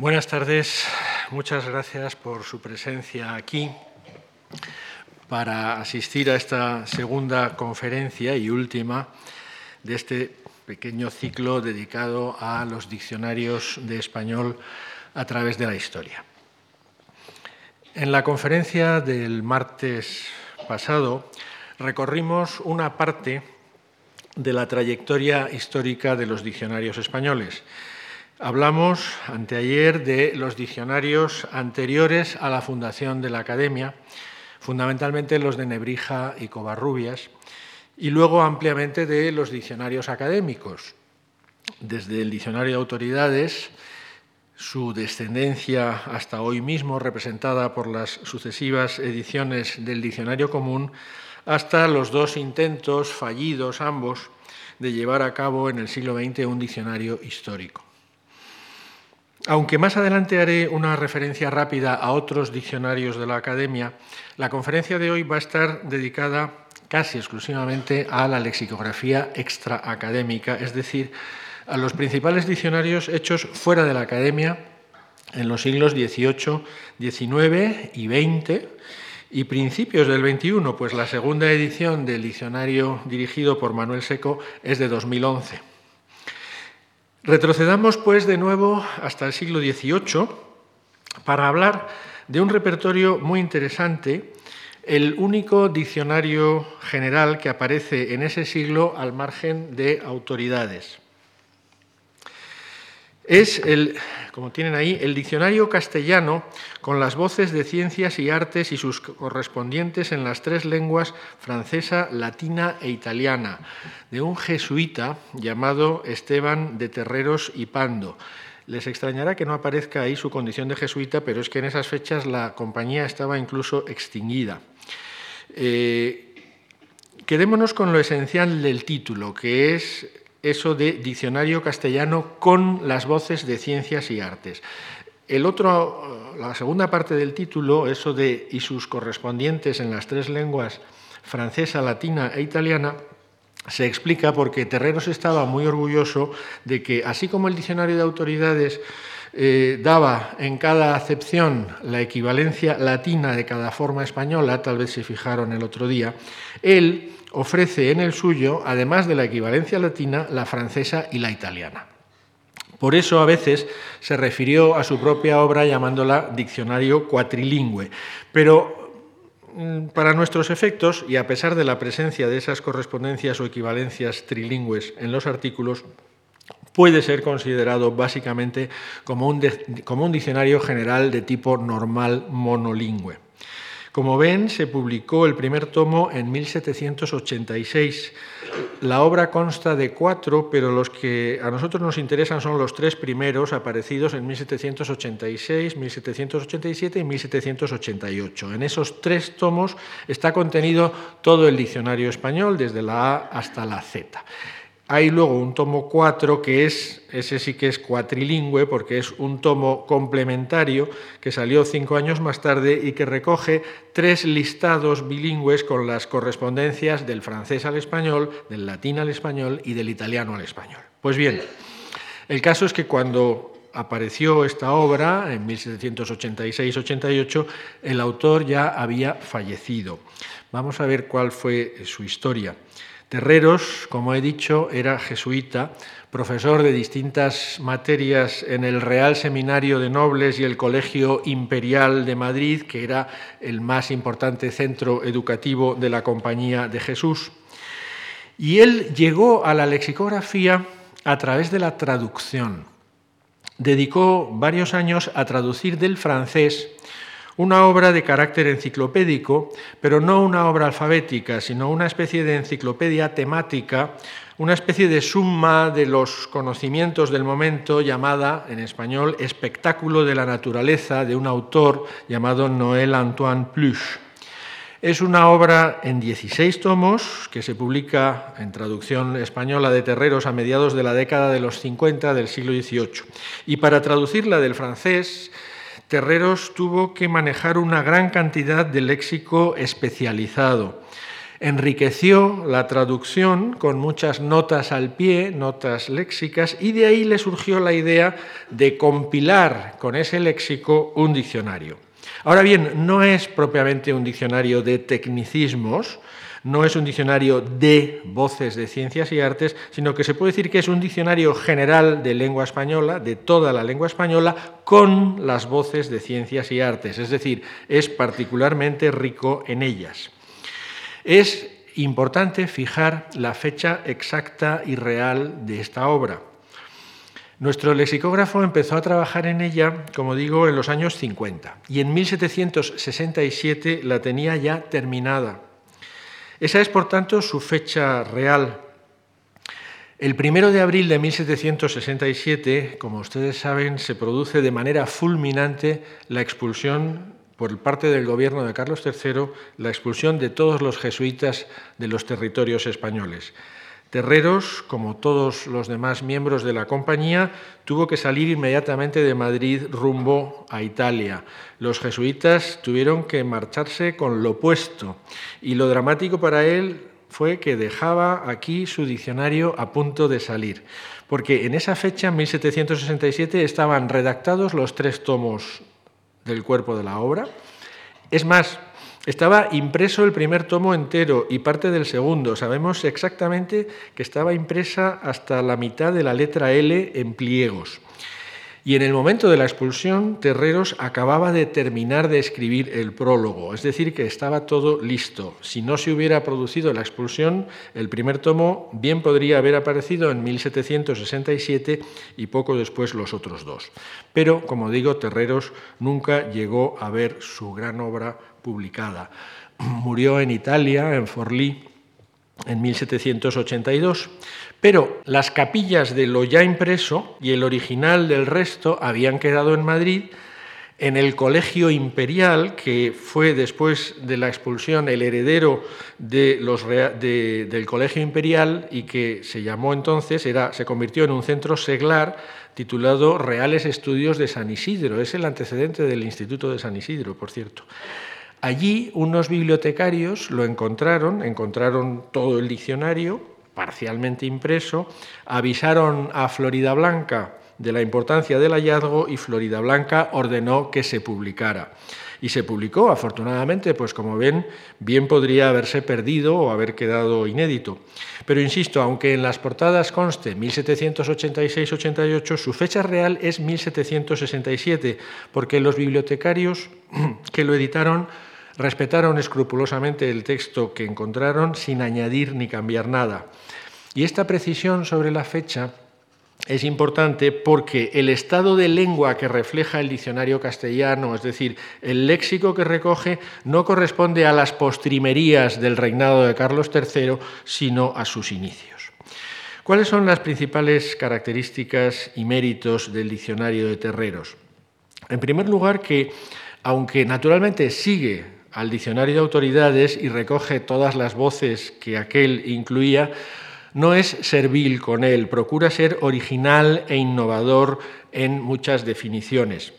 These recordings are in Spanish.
Buenas tardes, muchas gracias por su presencia aquí para asistir a esta segunda conferencia y última de este pequeño ciclo dedicado a los diccionarios de español a través de la historia. En la conferencia del martes pasado recorrimos una parte de la trayectoria histórica de los diccionarios españoles Hablamos anteayer de los diccionarios anteriores a la fundación de la Academia, fundamentalmente los de Nebrija y Covarrubias, y luego ampliamente de los diccionarios académicos, desde el diccionario de autoridades, su descendencia hasta hoy mismo, representada por las sucesivas ediciones del diccionario común, hasta los dos intentos fallidos ambos de llevar a cabo en el siglo XX un diccionario histórico. Aunque más adelante haré una referencia rápida a otros diccionarios de la Academia, la conferencia de hoy va a estar dedicada casi exclusivamente a la lexicografía extraacadémica, es decir, a los principales diccionarios hechos fuera de la Academia en los siglos XVIII, XIX y XX y principios del XXI, pues la segunda edición del diccionario dirigido por Manuel Seco es de 2011. Retrocedamos pues de nuevo hasta el siglo XVIII para hablar de un repertorio muy interesante, el único diccionario general que aparece en ese siglo al margen de autoridades. Es el, como tienen ahí, el diccionario castellano con las voces de ciencias y artes y sus correspondientes en las tres lenguas francesa, latina e italiana, de un jesuita llamado Esteban de Terreros y Pando. Les extrañará que no aparezca ahí su condición de jesuita, pero es que en esas fechas la compañía estaba incluso extinguida. Eh, quedémonos con lo esencial del título, que es eso de diccionario castellano con las voces de ciencias y artes. El otro, la segunda parte del título, eso de y sus correspondientes en las tres lenguas francesa, latina e italiana, se explica porque Terreros estaba muy orgulloso de que, así como el diccionario de autoridades eh, daba en cada acepción la equivalencia latina de cada forma española, tal vez se fijaron el otro día, él ofrece en el suyo, además de la equivalencia latina, la francesa y la italiana. Por eso a veces se refirió a su propia obra llamándola diccionario cuatrilingüe. Pero mm, para nuestros efectos, y a pesar de la presencia de esas correspondencias o equivalencias trilingües en los artículos, puede ser considerado básicamente como un, diccionario general de tipo normal monolingüe. Como ven, se publicó el primer tomo en 1786. La obra consta de cuatro, pero los que a nosotros nos interesan son los tres primeros, aparecidos en 1786, 1787 y 1788. En esos tres tomos está contenido todo el diccionario español, desde la A hasta la Z. Hay luego un tomo 4 que es, ese sí que es cuatrilingüe porque es un tomo complementario que salió cinco años más tarde y que recoge tres listados bilingües con las correspondencias del francés al español, del latín al español y del italiano al español. Pues bien, el caso es que cuando apareció esta obra en 1786-88, el autor ya había fallecido. Vamos a ver cuál fue su historia. Terreros, como he dicho, era jesuita, profesor de distintas materias en el Real Seminario de Nobles y el Colegio Imperial de Madrid, que era el más importante centro educativo de la Compañía de Jesús. Y él llegó a la lexicografía a través de la traducción. Dedicó varios años a traducir del francés una obra de carácter enciclopédico, pero no una obra alfabética, sino una especie de enciclopedia temática, una especie de suma de los conocimientos del momento llamada en español Espectáculo de la Naturaleza de un autor llamado Noël Antoine Pluche. Es una obra en 16 tomos que se publica en traducción española de Terreros a mediados de la década de los 50 del siglo XVIII. Y para traducirla del francés Terreros tuvo que manejar una gran cantidad de léxico especializado. Enriqueció la traducción con muchas notas al pie, notas léxicas, y de ahí le surgió la idea de compilar con ese léxico un diccionario. Ahora bien, no es propiamente un diccionario de tecnicismos, no es un diccionario de voces de ciencias y artes, sino que se puede decir que es un diccionario general de lengua española, de toda la lengua española, con las voces de ciencias y artes, es decir, es particularmente rico en ellas. Es importante fijar la fecha exacta y real de esta obra. Nuestro lexicógrafo empezó a trabajar en ella, como digo, en los años 50 y en 1767 la tenía ya terminada. Esa es, por tanto, su fecha real. El primero de abril de 1767, como ustedes saben, se produce de manera fulminante la expulsión por parte del gobierno de Carlos III, la expulsión de todos los jesuitas de los territorios españoles. Terreros, como todos los demás miembros de la compañía, tuvo que salir inmediatamente de Madrid rumbo a Italia. Los jesuitas tuvieron que marcharse con lo opuesto y lo dramático para él fue que dejaba aquí su diccionario a punto de salir, porque en esa fecha, en 1767, estaban redactados los tres tomos del cuerpo de la obra. Es más, estaba impreso el primer tomo entero y parte del segundo. Sabemos exactamente que estaba impresa hasta la mitad de la letra L en pliegos. Y en el momento de la expulsión, Terreros acababa de terminar de escribir el prólogo, es decir, que estaba todo listo. Si no se hubiera producido la expulsión, el primer tomo bien podría haber aparecido en 1767 y poco después los otros dos. Pero, como digo, Terreros nunca llegó a ver su gran obra publicada. Murió en Italia, en Forlì, en 1782, pero las capillas de lo ya impreso y el original del resto habían quedado en Madrid en el Colegio Imperial, que fue después de la expulsión el heredero del Colegio Imperial y que se llamó entonces, era, se convirtió en un centro seglar titulado Reales Estudios de San Isidro. Es el antecedente del Instituto de San Isidro, por cierto. Allí unos bibliotecarios lo encontraron, encontraron todo el diccionario, parcialmente impreso, avisaron a Florida Blanca de la importancia del hallazgo y Florida Blanca ordenó que se publicara. Y se publicó, afortunadamente, pues como ven, bien podría haberse perdido o haber quedado inédito. Pero insisto, aunque en las portadas conste 1786-88, su fecha real es 1767, porque los bibliotecarios que lo editaron respetaron escrupulosamente el texto que encontraron sin añadir ni cambiar nada. Y esta precisión sobre la fecha es importante porque el estado de lengua que refleja el diccionario castellano, es decir, el léxico que recoge, no corresponde a las postrimerías del reinado de Carlos III, sino a sus inicios. ¿Cuáles son las principales características y méritos del diccionario de terreros? En primer lugar, que aunque naturalmente sigue al diccionario de autoridades y recoge todas las voces que aquel incluía, no es servil con él, procura ser original e innovador en muchas definiciones.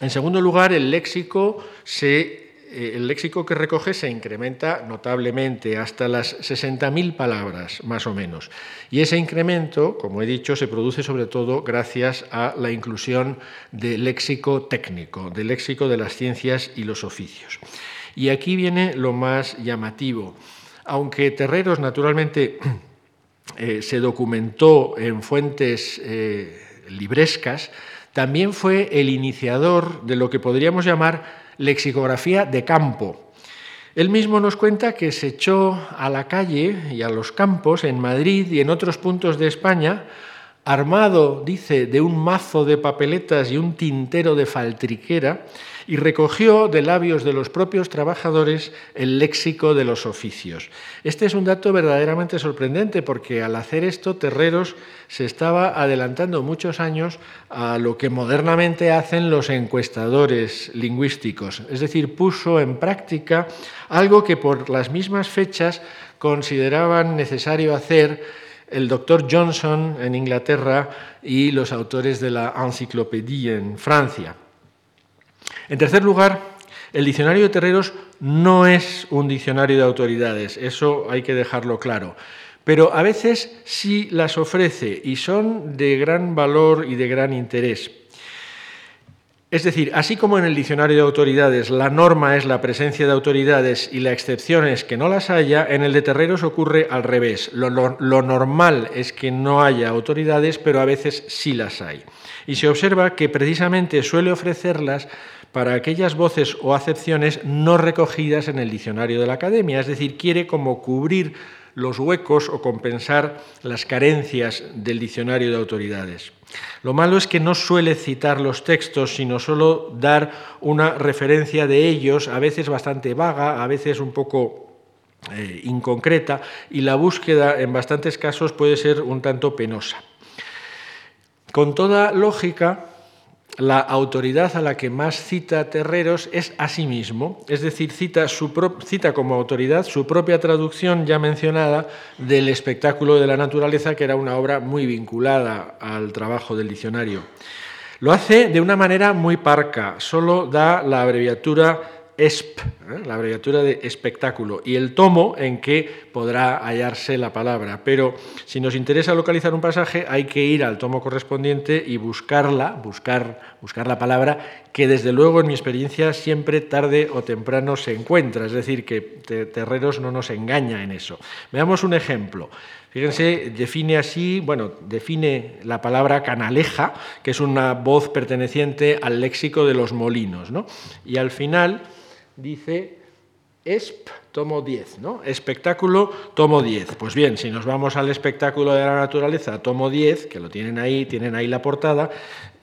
En segundo lugar, el léxico se el léxico que recoge se incrementa notablemente hasta las 60.000 palabras, más o menos. Y ese incremento, como he dicho, se produce sobre todo gracias a la inclusión de léxico técnico, del léxico de las ciencias y los oficios. Y aquí viene lo más llamativo. Aunque Terreros, naturalmente, eh, se documentó en fuentes eh, librescas, también fue el iniciador de lo que podríamos llamar lexicografía de campo. Él mismo nos cuenta que se echó a la calle y a los campos en Madrid y en otros puntos de España, armado, dice, de un mazo de papeletas y un tintero de faltriquera, y recogió de labios de los propios trabajadores el léxico de los oficios. Este es un dato verdaderamente sorprendente porque al hacer esto Terreros se estaba adelantando muchos años a lo que modernamente hacen los encuestadores lingüísticos, es decir, puso en práctica algo que por las mismas fechas consideraban necesario hacer el doctor Johnson en Inglaterra y los autores de la Encyclopédie en Francia. En tercer lugar, El diccionario de terreros no es un diccionario de autoridades, eso hay que dejarlo claro. Pero a veces sí las ofrece y son de gran valor y de gran interés. Es decir, así como en el diccionario de autoridades la norma es la presencia de autoridades y la excepción es que no las haya, en el de terreros ocurre al revés. Lo, normal es que no haya autoridades, pero a veces sí las hay. Y se observa que precisamente suele ofrecerlas para aquellas voces o acepciones no recogidas en el diccionario de la academia, es decir, quiere como cubrir los huecos o compensar las carencias del diccionario de autoridades. Lo malo es que no suele citar los textos, sino solo dar una referencia de ellos, a veces bastante vaga, a veces un poco eh, inconcreta, y la búsqueda en bastantes casos puede ser un tanto penosa. Con toda lógica, la autoridad a la que más cita Terreros es a sí mismo, es decir, cita, cita, como autoridad su propia traducción ya mencionada del espectáculo de la naturaleza, que era una obra muy vinculada al trabajo del diccionario. Lo hace de una manera muy parca, solo da la abreviatura ESP, ¿eh? la abreviatura de espectáculo, y el tomo en que podrá hallarse la palabra. Pero si nos interesa localizar un pasaje, hay que ir al tomo correspondiente y buscarla, buscar, buscar la palabra, que desde luego en mi experiencia siempre tarde o temprano se encuentra. Es decir, que Terreros no nos engaña en eso. Veamos un ejemplo. Fíjense, define así, bueno, define la palabra canaleja, que es una voz perteneciente al léxico de los molinos, ¿no? Y al final dice ESP, tomo 10, ¿no? Espectáculo, tomo 10. Pues bien, si nos vamos al espectáculo de la naturaleza, tomo 10, que lo tienen ahí, tienen ahí la portada,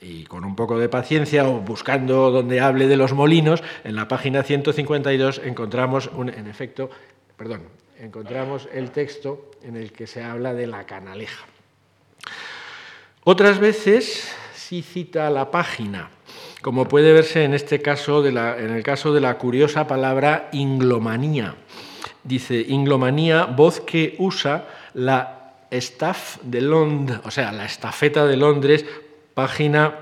y con un poco de paciencia o buscando donde hable de los molinos, en la página 152 encontramos, un, en efecto, perdón, encontramos el texto en el que se habla de la canaleja. Otras veces sí cita la página como puede verse en este caso, en el caso de la curiosa palabra inglomanía. Dice, inglomanía, voz que usa la staff de Londres, o sea, la estafeta de Londres, página,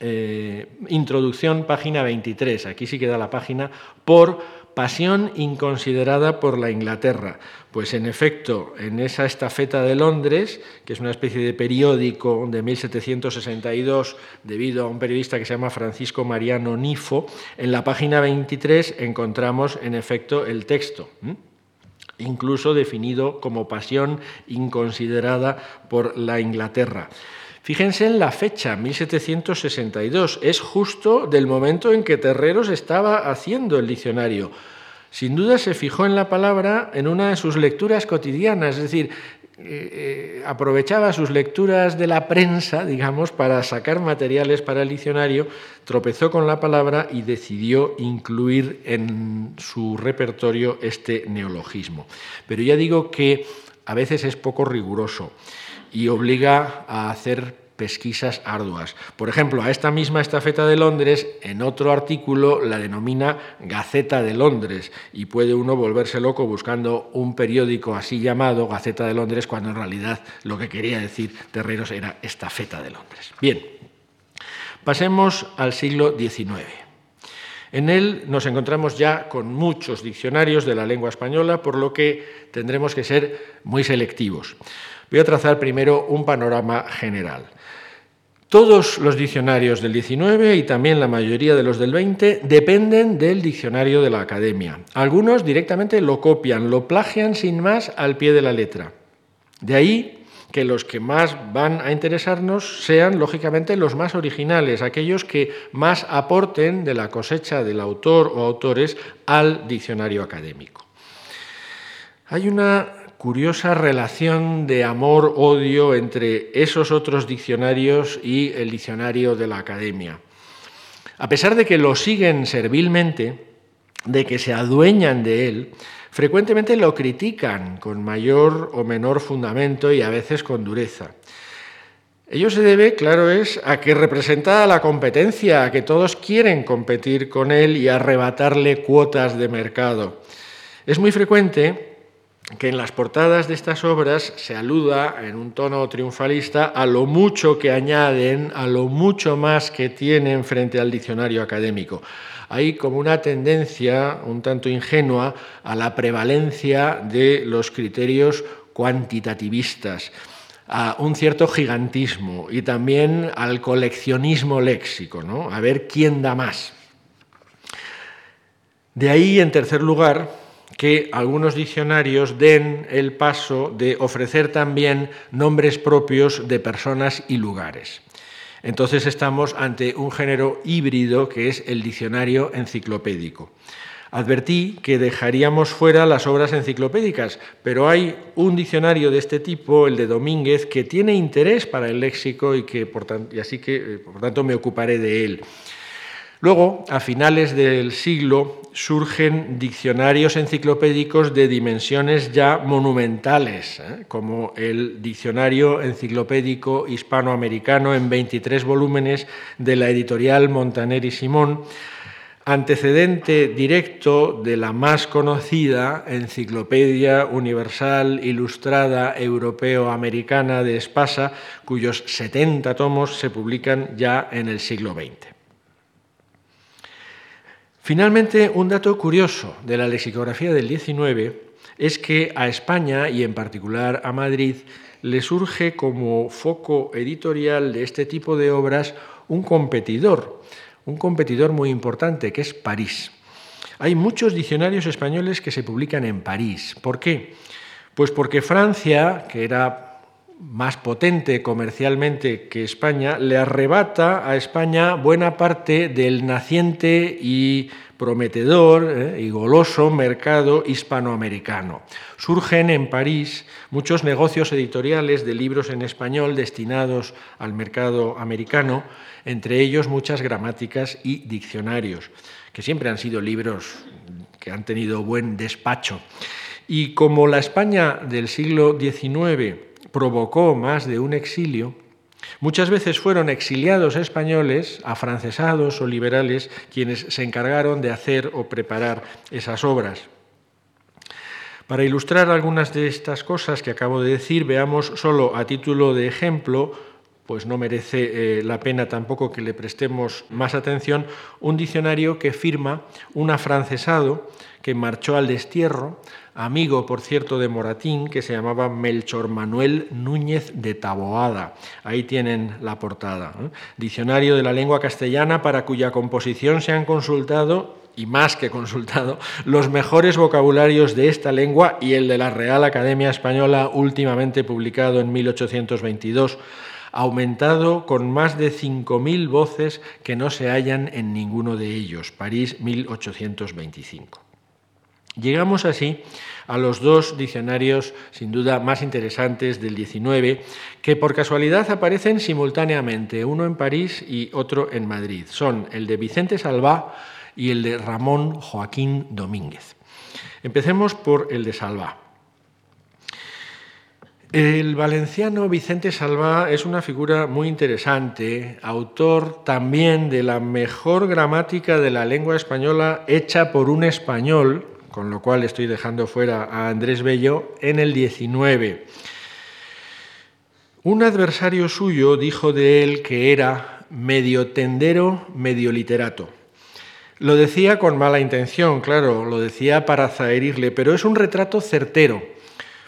eh, introducción, página 23. Aquí sí queda la página, por pasión inconsiderada por la Inglaterra. Pues en efecto, en esa estafeta de Londres, que es una especie de periódico de 1762, debido a un periodista que se llama Francisco Mariano Nifo, en la página 23 encontramos en efecto el texto. incluso definido como pasión inconsiderada por la Inglaterra. Fíjense en la fecha, 1762, es justo del momento en que Terreros estaba haciendo el diccionario. Sin duda se fijó en la palabra en una de sus lecturas cotidianas, es decir, eh, eh, aprovechaba sus lecturas de la prensa, digamos, para sacar materiales para el diccionario, tropezó con la palabra y decidió incluir en su repertorio este neologismo. Pero ya digo que a veces es poco riguroso y obliga a hacer pesquisas arduas. Por ejemplo, a esta misma estafeta de Londres, en otro artículo la denomina Gaceta de Londres y puede uno volverse loco buscando un periódico así llamado Gaceta de Londres cuando en realidad lo que quería decir Terreros era estafeta de Londres. Bien, pasemos al siglo XIX. En él nos encontramos ya con muchos diccionarios de la lengua española, por lo que tendremos que ser muy selectivos. Voy a trazar primero un panorama general. Todos los diccionarios del 19 y también la mayoría de los del 20 dependen del diccionario de la academia. Algunos directamente lo copian, lo plagian sin más al pie de la letra. De ahí que los que más van a interesarnos sean, lógicamente, los más originales, aquellos que más aporten de la cosecha del autor o autores al diccionario académico. Hay una curiosa relación de amor-odio entre esos otros diccionarios y el diccionario de la academia. A pesar de que lo siguen servilmente, de que se adueñan de él, frecuentemente lo critican con mayor o menor fundamento y a veces con dureza. Ello se debe, claro, es a que representa la competencia, a que todos quieren competir con él y arrebatarle cuotas de mercado. Es muy frecuente que en las portadas de estas obras se aluda en un tono triunfalista a lo mucho que añaden, a lo mucho más que tienen frente al diccionario académico. Hay como una tendencia un tanto ingenua a la prevalencia de los criterios cuantitativistas, a un cierto gigantismo y también al coleccionismo léxico, ¿no? a ver quién da más. De ahí, en tercer lugar, que algunos diccionarios den el paso de ofrecer también nombres propios de personas y lugares. Entonces estamos ante un género híbrido que es el diccionario enciclopédico. Advertí que dejaríamos fuera las obras enciclopédicas, pero hay un diccionario de este tipo, el de Domínguez, que tiene interés para el léxico y, que, y así que, eh, por tanto, me ocuparé de él. Luego, a finales del siglo, surgen diccionarios enciclopédicos de dimensiones ya monumentales, ¿eh? como el Diccionario Enciclopédico Hispanoamericano en 23 volúmenes de la editorial Montaner y Simón, antecedente directo de la más conocida Enciclopedia Universal Ilustrada Europeo-Americana de Espasa, cuyos 70 tomos se publican ya en el siglo XX. Finalmente, un dato curioso de la lexicografía del XIX es que a España y en particular a Madrid le surge como foco editorial de este tipo de obras un competidor, un competidor muy importante que es París. Hay muchos diccionarios españoles que se publican en París. ¿Por qué? Pues porque Francia, que era más potente comercialmente que España, le arrebata a España buena parte del naciente y prometedor eh, y goloso mercado hispanoamericano. Surgen en París muchos negocios editoriales de libros en español destinados al mercado americano, entre ellos muchas gramáticas y diccionarios, que siempre han sido libros que han tenido buen despacho. Y como la España del siglo XIX provocó más de un exilio, muchas veces fueron exiliados españoles, afrancesados o liberales, quienes se encargaron de hacer o preparar esas obras. Para ilustrar algunas de estas cosas que acabo de decir, veamos solo a título de ejemplo, pues no merece eh, la pena tampoco que le prestemos más atención, un diccionario que firma un afrancesado que marchó al destierro, amigo, por cierto, de Moratín, que se llamaba Melchor Manuel Núñez de Taboada. Ahí tienen la portada. Diccionario de la lengua castellana para cuya composición se han consultado y más que consultado, los mejores vocabularios de esta lengua y el de la Real Academia Española últimamente publicado en 1822, aumentado con más de 5.000 voces que no se hallan en ninguno de ellos, París 1825. Llegamos así a los dos diccionarios sin duda más interesantes del XIX, que por casualidad aparecen simultáneamente, uno en París y otro en Madrid. Son el de Vicente Salvá y el de Ramón Joaquín Domínguez. Empecemos por el de Salvá. El valenciano Vicente Salvá es una figura muy interesante, autor también de la mejor gramática de la lengua española hecha por un español, con lo cual estoy dejando fuera a Andrés Bello, en el 19. Un adversario suyo dijo de él que era medio tendero, medio literato. Lo decía con mala intención, claro, lo decía para zaherirle, pero es un retrato certero,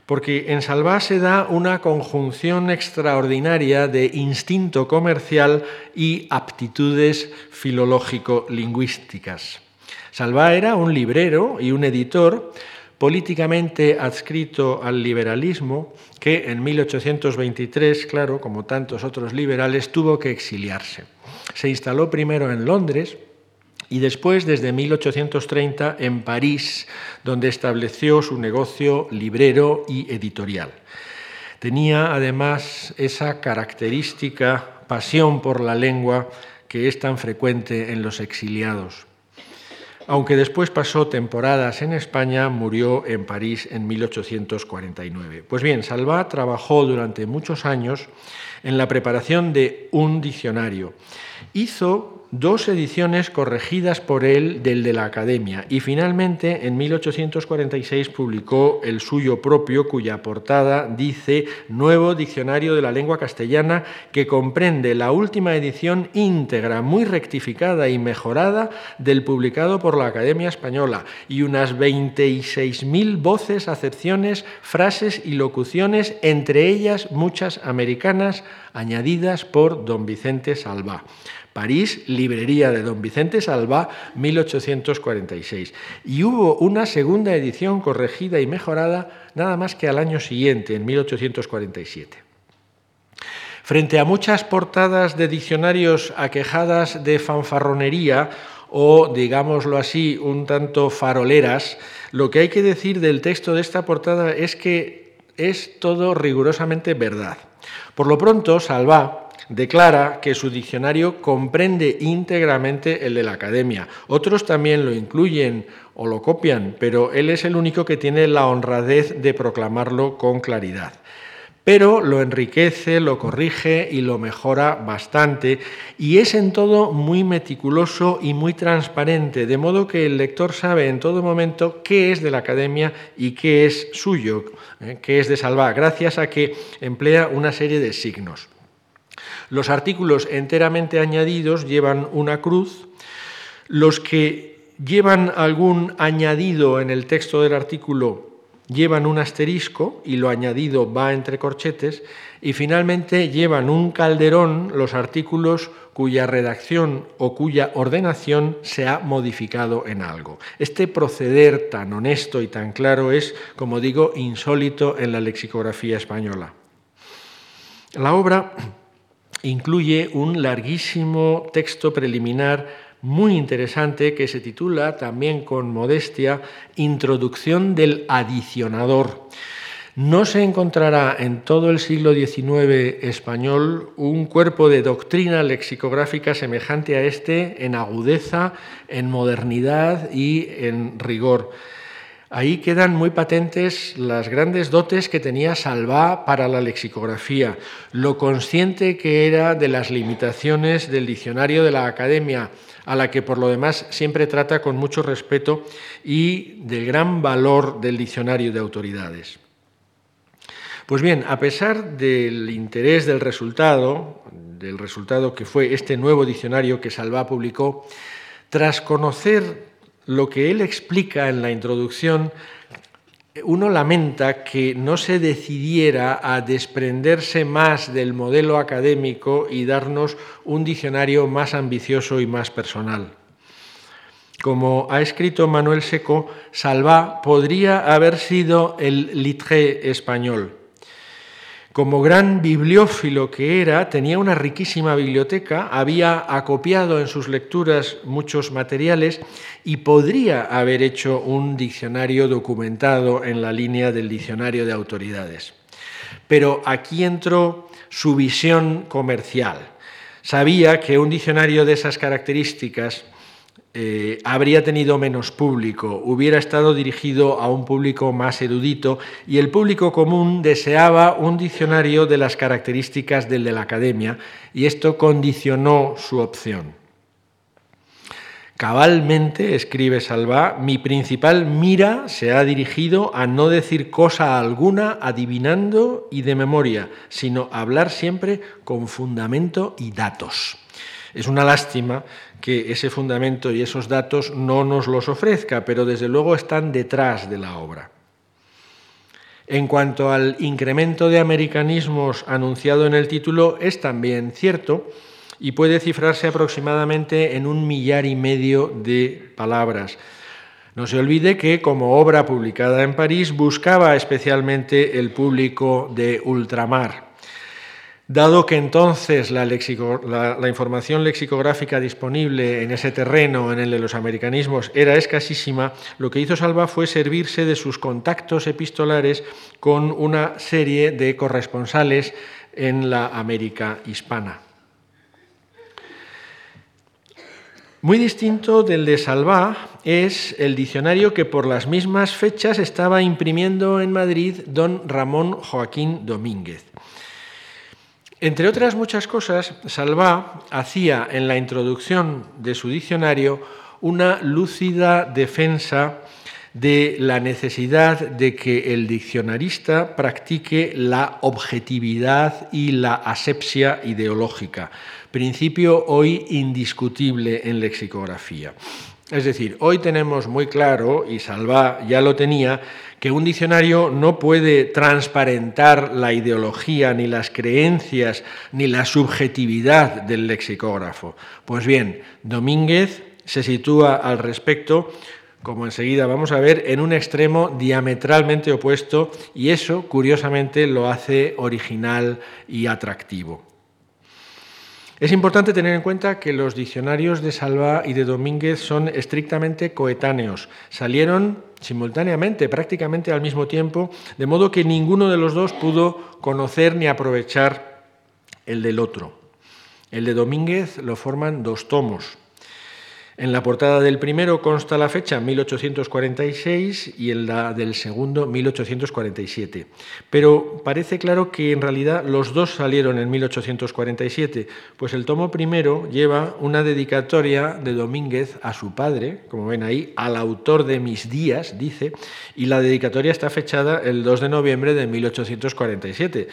porque en Salvá se da una conjunción extraordinaria de instinto comercial y aptitudes filológico-lingüísticas. Salvá era un librero y un editor políticamente adscrito al liberalismo que en 1823, claro, como tantos otros liberales, tuvo que exiliarse. Se instaló primero en Londres y después, desde 1830, en París, donde estableció su negocio librero y editorial. Tenía además esa característica pasión por la lengua que es tan frecuente en los exiliados aunque después pasó temporadas en España, murió en París en 1849. Pues bien, Salvá trabajó durante muchos años en la preparación de un diccionario. Hizo dos ediciones corregidas por él del de la Academia y finalmente en 1846 publicó el suyo propio cuya portada dice Nuevo Diccionario de la Lengua Castellana que comprende la última edición íntegra, muy rectificada y mejorada del publicado por la Academia Española y unas 26.000 voces, acepciones, frases y locuciones, entre ellas muchas americanas añadidas por don Vicente Salvá. París, librería de don Vicente Salvá, 1846. Y hubo una segunda edición corregida y mejorada nada más que al año siguiente, en 1847. Frente a muchas portadas de diccionarios aquejadas de fanfarronería o, digámoslo así, un tanto faroleras, lo que hay que decir del texto de esta portada es que es todo rigurosamente verdad. Por lo pronto, Salvá declara que su diccionario comprende íntegramente el de la Academia. Otros también lo incluyen o lo copian, pero él es el único que tiene la honradez de proclamarlo con claridad. Pero lo enriquece, lo corrige y lo mejora bastante y es en todo muy meticuloso y muy transparente, de modo que el lector sabe en todo momento qué es de la academia y qué es suyo, eh, qué es de Salva, gracias a que emplea una serie de signos. Los artículos enteramente añadidos llevan una cruz, los que llevan algún añadido en el texto del artículo llevan un asterisco y lo añadido va entre corchetes y finalmente llevan un calderón los artículos cuya redacción o cuya ordenación se ha modificado en algo. Este proceder tan honesto y tan claro es, como digo, insólito en la lexicografía española. La obra incluye un larguísimo texto preliminar muy interesante que se titula también con modestia Introducción del adicionador. No se encontrará en todo el siglo XIX español un cuerpo de doctrina lexicográfica semejante a este en agudeza, en modernidad y en rigor. Ahí quedan muy patentes las grandes dotes que tenía Salvá para la lexicografía, lo consciente que era de las limitaciones del diccionario de la Academia, a la que por lo demás siempre trata con mucho respeto, y del gran valor del diccionario de autoridades. Pues bien, a pesar del interés del resultado, del resultado que fue este nuevo diccionario que Salvá publicó, tras conocer lo que él explica en la introducción, uno lamenta que no se decidiera a desprenderse más del modelo académico y darnos un diccionario más ambicioso y más personal. Como ha escrito Manuel Seco, Salvá podría haber sido el litré español como gran bibliófilo que era, tenía una riquísima biblioteca, había acopiado en sus lecturas muchos materiales y podría haber hecho un diccionario documentado en la línea del diccionario de autoridades. Pero aquí entró su visión comercial. Sabía que un diccionario de esas características eh, habría tenido menos público, hubiera estado dirigido a un público más erudito y el público común deseaba un diccionario de las características del de la academia y esto condicionó su opción. Cabalmente, escribe Salvá, mi principal mira se ha dirigido a no decir cosa alguna adivinando y de memoria, sino hablar siempre con fundamento y datos. Es una lástima que ese fundamento y esos datos no nos los ofrezca, pero desde luego están detrás de la obra. En cuanto al incremento de americanismos anunciado en el título, es también cierto y puede cifrarse aproximadamente en un millar y medio de palabras. No se olvide que como obra publicada en París buscaba especialmente el público de ultramar. Dado que entonces la, información lexicográfica disponible en ese terreno, en el de los americanismos, era escasísima, lo que hizo Salva fue servirse de sus contactos epistolares con una serie de corresponsales en la América hispana. Muy distinto del de Salvá es el diccionario que por las mismas fechas estaba imprimiendo en Madrid don Ramón Joaquín Domínguez. Entre otras muchas cosas, Salvá hacía en la introducción de su diccionario una lúcida defensa de la necesidad de que el diccionarista practique la objetividad y la asepsia ideológica, principio hoy indiscutible en lexicografía. Es decir, hoy tenemos muy claro, y Salvá ya lo tenía, que un diccionario no puede transparentar la ideología, ni las creencias, ni la subjetividad del lexicógrafo. Pues bien, Domínguez se sitúa al respecto como enseguida vamos a ver, en un extremo diametralmente opuesto y eso, curiosamente, lo hace original y atractivo. Es importante tener en cuenta que los diccionarios de Salva y de Domínguez son estrictamente coetáneos. Salieron simultáneamente, prácticamente al mismo tiempo, de modo que ninguno de los dos pudo conocer ni aprovechar el del otro. El de Domínguez lo forman dos tomos, en la portada del primero consta la fecha 1846 y en la del segundo 1847. Pero parece claro que en realidad los dos salieron en 1847, pues el tomo primero lleva una dedicatoria de Domínguez a su padre, como ven ahí, al autor de mis días, dice, y la dedicatoria está fechada el 2 de noviembre de 1847.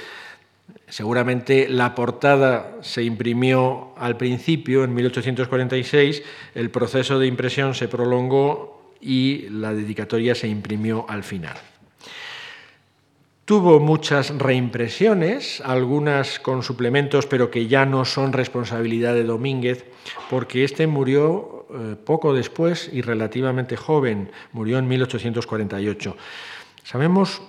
Seguramente la portada se imprimió al principio, en 1846, el proceso de impresión se prolongó y la dedicatoria se imprimió al final. Tuvo muchas reimpresiones, algunas con suplementos, pero que ya no son responsabilidad de Domínguez, porque este murió eh, poco después y relativamente joven, murió en 1848. Sabemos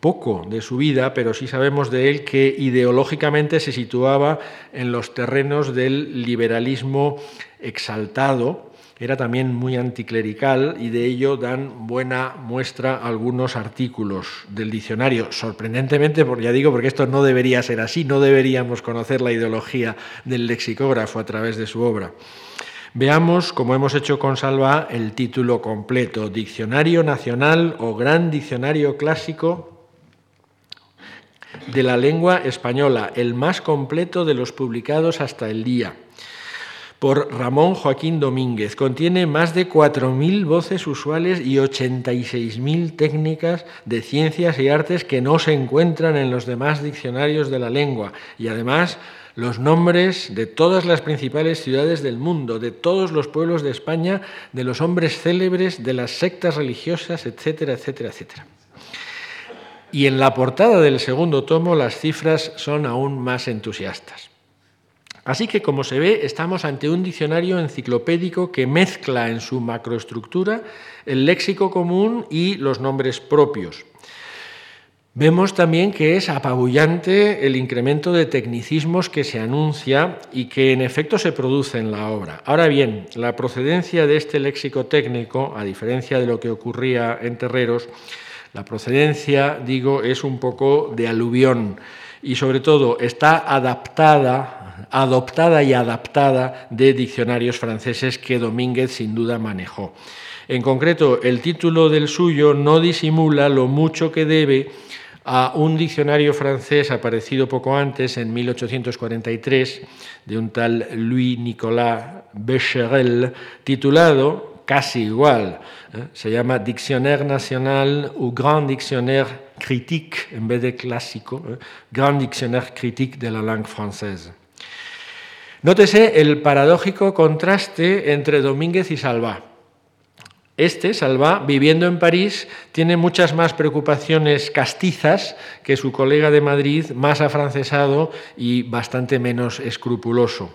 poco de su vida, pero sí sabemos de él que ideológicamente se situaba en los terrenos del liberalismo exaltado, era también muy anticlerical y de ello dan buena muestra algunos artículos del diccionario. Sorprendentemente, porque ya digo, porque esto no debería ser así, no deberíamos conocer la ideología del lexicógrafo a través de su obra. Veamos, como hemos hecho con Salva, el título completo, Diccionario Nacional o Gran Diccionario Clásico de la Lengua Española, el más completo de los publicados hasta el día, por Ramón Joaquín Domínguez. Contiene más de 4.000 voces usuales y 86.000 técnicas de ciencias y artes que no se encuentran en los demás diccionarios de la lengua y además los nombres de todas las principales ciudades del mundo, de todos los pueblos de España, de los hombres célebres, de las sectas religiosas, etcétera, etcétera, etcétera. Y en la portada del segundo tomo las cifras son aún más entusiastas. Así que, como se ve, estamos ante un diccionario enciclopédico que mezcla en su macroestructura el léxico común y los nombres propios. Vemos también que es apabullante el incremento de tecnicismos que se anuncia y que en efecto se produce en la obra. Ahora bien, la procedencia de este léxico técnico, a diferencia de lo que ocurría en Terreros, la procedencia, digo, es un poco de aluvión y sobre todo está adaptada, adoptada y adaptada de diccionarios franceses que Domínguez sin duda manejó. En concreto, el título del suyo no disimula lo mucho que debe a un diccionario francés aparecido poco antes, en 1843, de un tal Louis-Nicolas Becherel, titulado casi igual, ¿eh? se llama Dictionnaire National ou Grand Dictionnaire Critique, en vez de clásico, ¿eh? Grand Dictionnaire Critique de la langue française. Nótese el paradójico contraste entre Domínguez y Salvat. Este, Salva, viviendo en París, tiene muchas más preocupaciones castizas que su colega de Madrid, más afrancesado y bastante menos escrupuloso.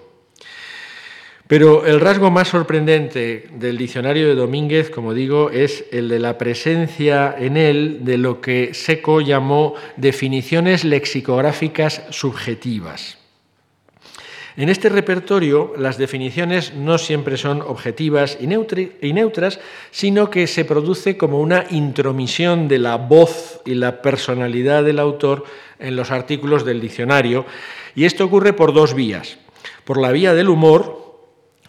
Pero el rasgo más sorprendente del diccionario de Domínguez, como digo, es el de la presencia en él de lo que Seco llamó definiciones lexicográficas subjetivas. En este repertorio las definiciones no siempre son objetivas y neutras, sino que se produce como una intromisión de la voz y la personalidad del autor en los artículos del diccionario, y esto ocurre por dos vías, por la vía del humor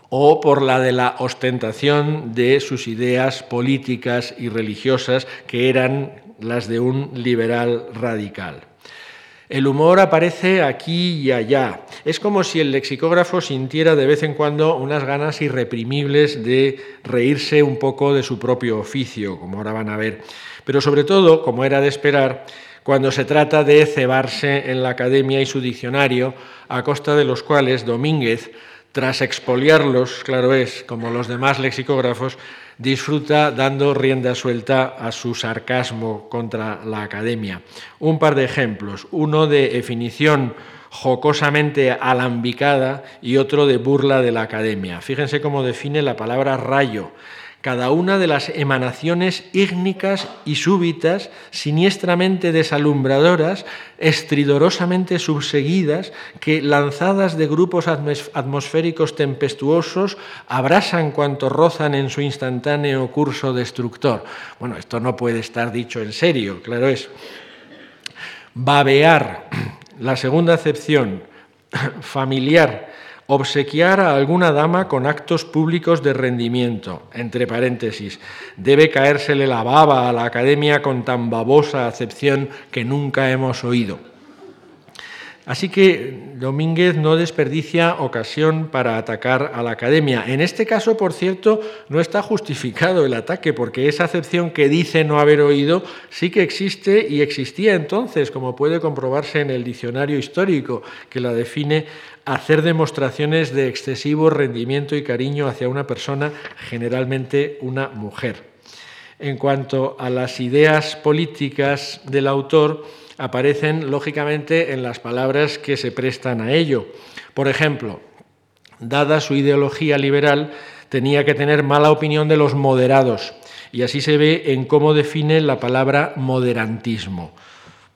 o por la de la ostentación de sus ideas políticas y religiosas, que eran las de un liberal radical. El humor aparece aquí y allá. Es como si el lexicógrafo sintiera de vez en cuando unas ganas irreprimibles de reírse un poco de su propio oficio, como ahora van a ver. Pero sobre todo, como era de esperar, cuando se trata de cebarse en la academia y su diccionario, a costa de los cuales Domínguez, tras expoliarlos, claro es, como los demás lexicógrafos, disfruta dando rienda suelta a su sarcasmo contra la academia. Un par de ejemplos, uno de definición jocosamente alambicada y otro de burla de la academia. Fíjense cómo define la palabra rayo cada una de las emanaciones ígnicas y súbitas, siniestramente desalumbradoras, estridorosamente subseguidas, que, lanzadas de grupos atmosféricos tempestuosos, abrasan cuanto rozan en su instantáneo curso destructor. Bueno, esto no puede estar dicho en serio, claro es. Babear, la segunda acepción, familiar, obsequiar a alguna dama con actos públicos de rendimiento, entre paréntesis, debe caérsele la baba a la academia con tan babosa acepción que nunca hemos oído. Así que Domínguez no desperdicia ocasión para atacar a la academia. En este caso, por cierto, no está justificado el ataque, porque esa acepción que dice no haber oído sí que existe y existía entonces, como puede comprobarse en el diccionario histórico, que la define hacer demostraciones de excesivo rendimiento y cariño hacia una persona, generalmente una mujer. En cuanto a las ideas políticas del autor, aparecen lógicamente en las palabras que se prestan a ello. Por ejemplo, dada su ideología liberal, tenía que tener mala opinión de los moderados, y así se ve en cómo define la palabra moderantismo.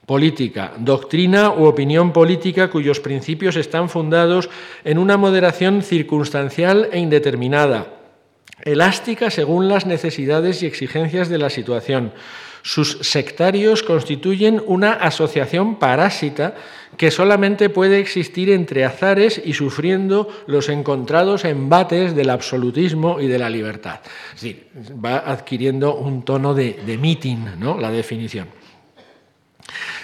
Política, doctrina u opinión política cuyos principios están fundados en una moderación circunstancial e indeterminada, elástica según las necesidades y exigencias de la situación, sus sectarios constituyen una asociación parásita que solamente puede existir entre azares y sufriendo los encontrados embates del absolutismo y de la libertad. Es decir, va adquiriendo un tono de, de meeting, ¿no? la definición.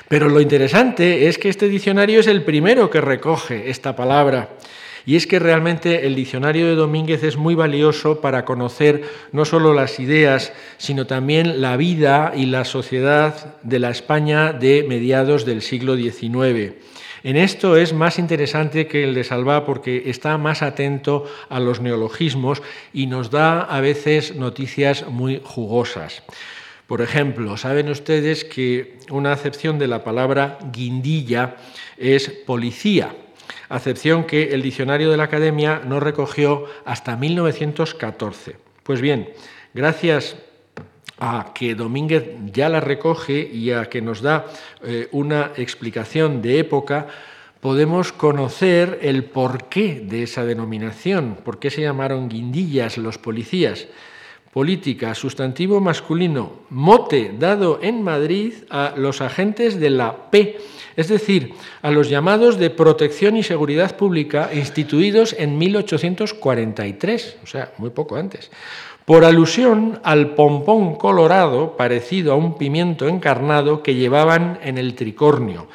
Pero lo interesante es que este diccionario es el primero que recoge esta palabra y es que realmente el diccionario de Domínguez es muy valioso para conocer no solo las ideas, sino también la vida y la sociedad de la España de mediados del siglo XIX. En esto es más interesante que el de Salvá porque está más atento a los neologismos y nos da a veces noticias muy jugosas. Por ejemplo, saben ustedes que una acepción de la palabra guindilla es policía acepción que el diccionario de la Academia no recogió hasta 1914. Pues bien, gracias a que Domínguez ya la recoge y a que nos da eh, una explicación de época, podemos conocer el porqué de esa denominación, por qué se llamaron guindillas los policías. Política, sustantivo masculino, mote dado en Madrid a los agentes de la P es decir, a los llamados de protección y seguridad pública instituidos en 1843, o sea, muy poco antes, por alusión al pompón colorado parecido a un pimiento encarnado que llevaban en el tricornio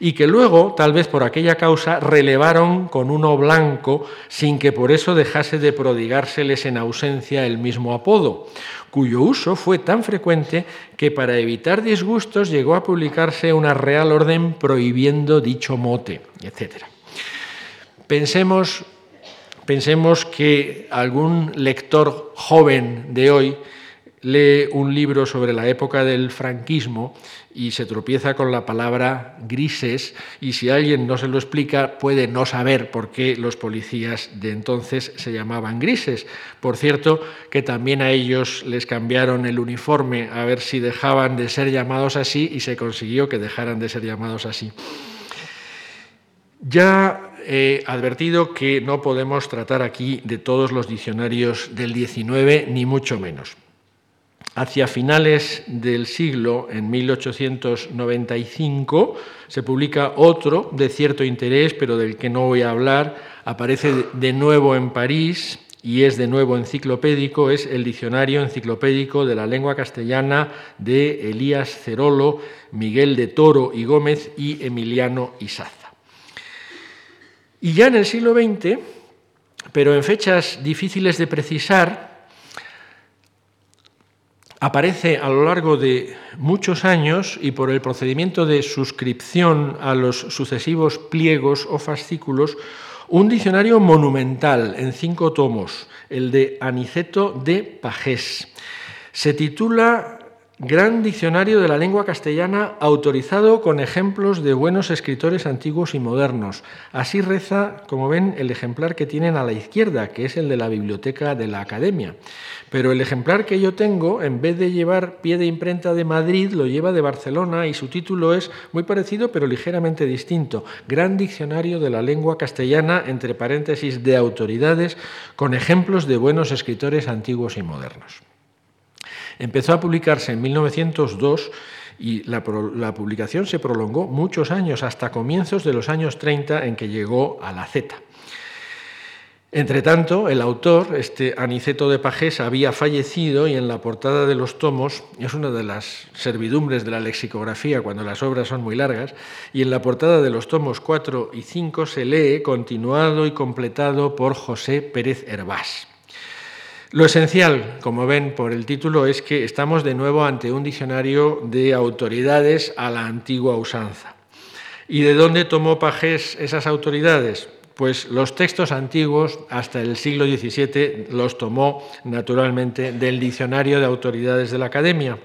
y que luego, tal vez por aquella causa, relevaron con uno blanco sin que por eso dejase de prodigárseles en ausencia el mismo apodo, cuyo uso fue tan frecuente que para evitar disgustos llegó a publicarse una real orden prohibiendo dicho mote, etc. Pensemos, pensemos que algún lector joven de hoy lee un libro sobre la época del franquismo y se tropieza con la palabra grises y si alguien no se lo explica puede no saber por qué los policías de entonces se llamaban grises. Por cierto, que también a ellos les cambiaron el uniforme a ver si dejaban de ser llamados así y se consiguió que dejaran de ser llamados así. Ya he advertido que no podemos tratar aquí de todos los diccionarios del XIX, ni mucho menos. Hacia finales del siglo, en 1895, se publica otro de cierto interés, pero del que no voy a hablar. Aparece de nuevo en París y es de nuevo enciclopédico, es el Diccionario Enciclopédico de la Lengua Castellana de Elías Cerolo, Miguel de Toro y Gómez y Emiliano Isaza. Y ya en el siglo XX, pero en fechas difíciles de precisar, aparece a lo largo de muchos años y por el procedimiento de suscripción a los sucesivos pliegos o fascículos un diccionario monumental en cinco tomos, el de Aniceto de Pajés. Se titula Gran Diccionario de la Lengua Castellana autorizado con ejemplos de buenos escritores antiguos y modernos. Así reza, como ven, el ejemplar que tienen a la izquierda, que es el de la Biblioteca de la Academia. Pero el ejemplar que yo tengo, en vez de llevar pie de imprenta de Madrid, lo lleva de Barcelona y su título es muy parecido pero ligeramente distinto. Gran Diccionario de la Lengua Castellana, entre paréntesis, de autoridades, con ejemplos de buenos escritores antiguos y modernos. Empezó a publicarse en 1902 y la, publicación se prolongó muchos años, hasta comienzos de los años 30 en que llegó a la Z. Entre tanto, el autor, este Aniceto de Pajés, había fallecido y en la portada de los tomos, es una de las servidumbres de la lexicografía cuando las obras son muy largas, y en la portada de los tomos 4 y 5 se lee continuado y completado por José Pérez Herbás. Lo esencial, como ven por el título, es que estamos de nuevo ante un diccionario de autoridades a la antigua usanza. ¿Y de dónde tomó Pajés esas autoridades? Pues los textos antiguos, hasta el siglo XVII, los tomó naturalmente del Diccionario de Autoridades de la Academia.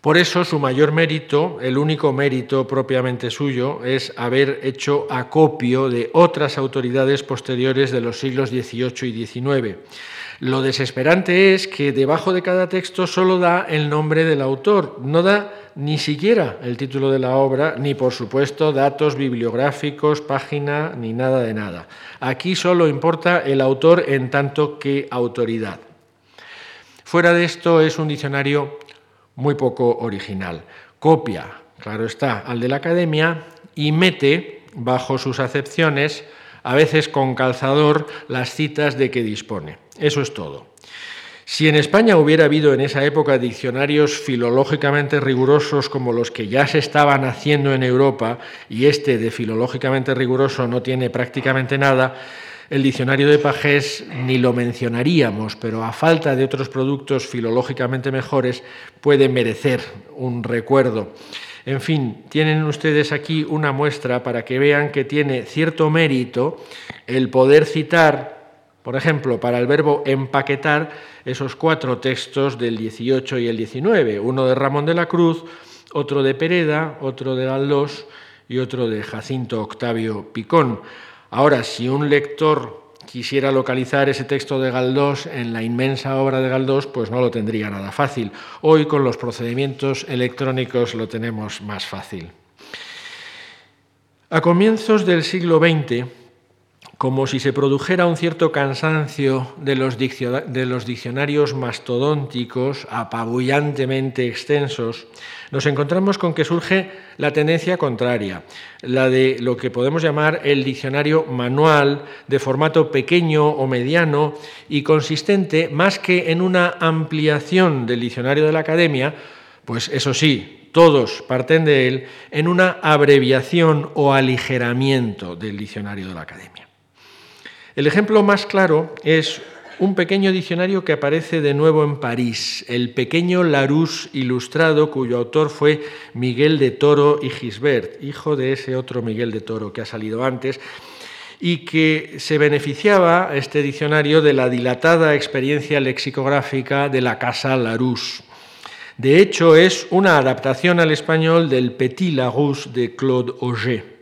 Por eso su mayor mérito, el único mérito propiamente suyo, es haber hecho acopio de otras autoridades posteriores de los siglos XVIII y XIX. Lo desesperante es que debajo de cada texto solo da el nombre del autor, no da ni siquiera el título de la obra, ni por supuesto datos bibliográficos, página, ni nada de nada. Aquí solo importa el autor en tanto que autoridad. Fuera de esto es un diccionario muy poco original. Copia, claro está, al de la academia y mete, bajo sus acepciones, a veces con calzador, las citas de que dispone. Eso es todo. Si en España hubiera habido en esa época diccionarios filológicamente rigurosos como los que ya se estaban haciendo en Europa, y este de filológicamente riguroso no tiene prácticamente nada, el diccionario de Pajés ni lo mencionaríamos, pero a falta de otros productos filológicamente mejores puede merecer un recuerdo. En fin, tienen ustedes aquí una muestra para que vean que tiene cierto mérito el poder citar por ejemplo, para el verbo empaquetar, esos cuatro textos del 18 y el 19, uno de Ramón de la Cruz, otro de Pereda, otro de Galdós y otro de Jacinto Octavio Picón. Ahora, si un lector quisiera localizar ese texto de Galdós en la inmensa obra de Galdós, pues no lo tendría nada fácil. Hoy con los procedimientos electrónicos lo tenemos más fácil. A comienzos del siglo XX, como si se produjera un cierto cansancio de los, diccionarios mastodónticos, apabullantemente extensos, nos encontramos con que surge la tendencia contraria, la de lo que podemos llamar el diccionario manual, de formato pequeño o mediano y consistente más que en una ampliación del diccionario de la academia, pues eso sí, todos parten de él, en una abreviación o aligeramiento del diccionario de la academia. El ejemplo más claro es un pequeño diccionario que aparece de nuevo en París, el pequeño Larousse ilustrado, cuyo autor fue Miguel de Toro y Gisbert, hijo de ese otro Miguel de Toro que ha salido antes, y que se beneficiaba este diccionario de la dilatada experiencia lexicográfica de la Casa Larousse. De hecho, es una adaptación al español del Petit Larousse de Claude Auger.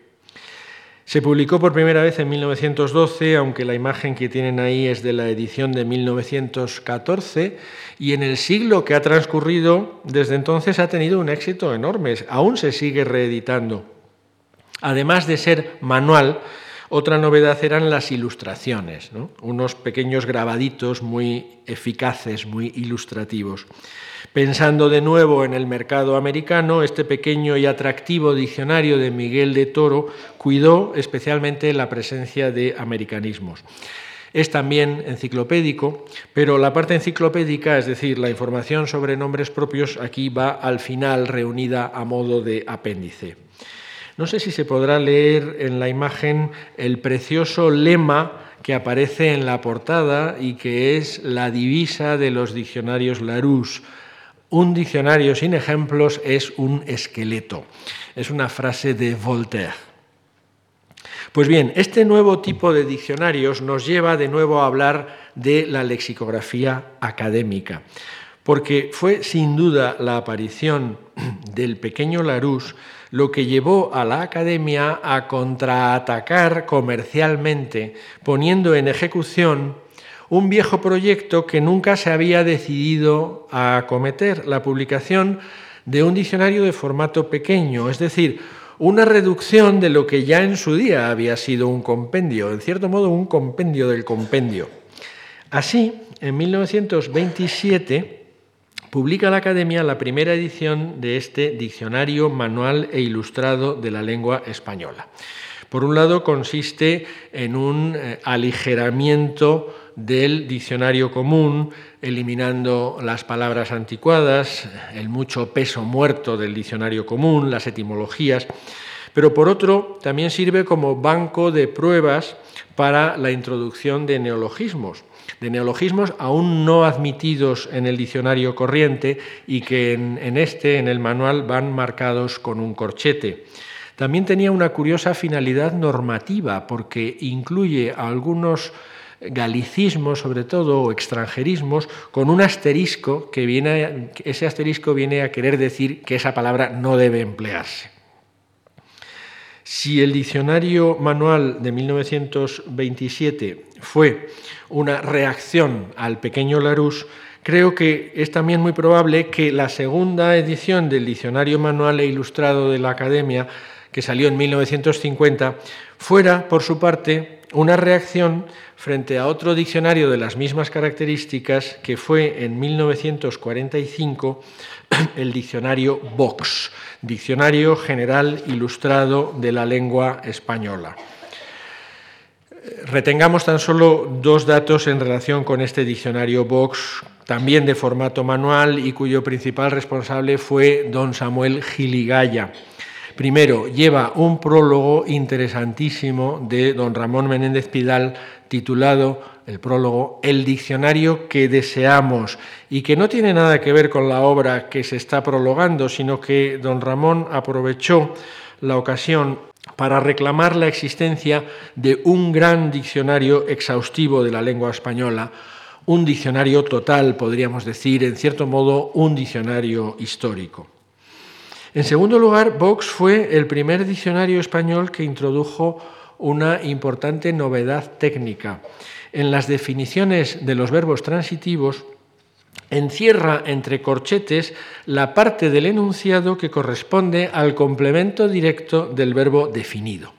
Se publicó por primera vez en 1912, aunque la imagen que tienen ahí es de la edición de 1914, y en el siglo que ha transcurrido desde entonces ha tenido un éxito enorme, aún se sigue reeditando. Además de ser manual, otra novedad eran las ilustraciones, unos pequeños grabaditos muy eficaces, muy ilustrativos. Pensando de nuevo en el mercado americano, este pequeño y atractivo diccionario de Miguel de Toro cuidó especialmente la presencia de americanismos. es también enciclopédico, pero la parte enciclopédica, es decir, la información sobre nombres propios, aquí va al final reunida a modo de apéndice. No sé si se podrá leer en la imagen el precioso lema que aparece en la portada y que es la divisa de los diccionarios Larousse. Un diccionario sin ejemplos es un esqueleto. Es una frase de Voltaire. Pues bien, este nuevo tipo de diccionarios nos lleva de nuevo a hablar de la lexicografía académica, porque fue sin duda la aparición del pequeño Larousse lo que llevó a la academia a contraatacar comercialmente, poniendo en ejecución un viejo proyecto que nunca se había decidido a acometer, la publicación de un diccionario de formato pequeño, es decir, una reducción de lo que ya en su día había sido un compendio, en cierto modo un compendio del compendio. Así, en 1927 publica la Academia la primera edición de este diccionario manual e ilustrado de la lengua española. Por un lado, consiste en un eh, aligeramiento del diccionario común, eliminando las palabras anticuadas, el mucho peso muerto del diccionario común, las etimologías, pero por otro también sirve como banco de pruebas para la introducción de neologismos, de neologismos aún no admitidos en el diccionario corriente y que en, este, en el manual, van marcados con un corchete. También tenía una curiosa finalidad normativa porque incluye algunos galicismos, sobre todo, o extranjerismos, con un asterisco que viene, ese asterisco viene a querer decir que esa palabra no debe emplearse. Si el diccionario manual de 1927 fue una reacción al pequeño Larousse, creo que es también muy probable que la segunda edición del diccionario manual e ilustrado de la Academia, que salió en 1950, fuera, por su parte, una reacción frente a otro diccionario de las mismas características que fue en 1945 el diccionario Vox, Diccionario General Ilustrado de la Lengua Española. Retengamos tan solo dos datos en relación con este diccionario Vox, también de formato manual y cuyo principal responsable fue don Samuel Giligaya. Primero, lleva un prólogo interesantísimo de don Ramón Menéndez Pidal titulado el prólogo El diccionario que deseamos y que no tiene nada que ver con la obra que se está prologando, sino que don Ramón aprovechó la ocasión para reclamar la existencia de un gran diccionario exhaustivo de la lengua española, un diccionario total, podríamos decir, en cierto modo, un diccionario histórico. En segundo lugar, Vox fue el primer diccionario español que introdujo una importante novedad técnica. En las definiciones de los verbos transitivos, encierra entre corchetes la parte del enunciado que corresponde al complemento directo del verbo definido.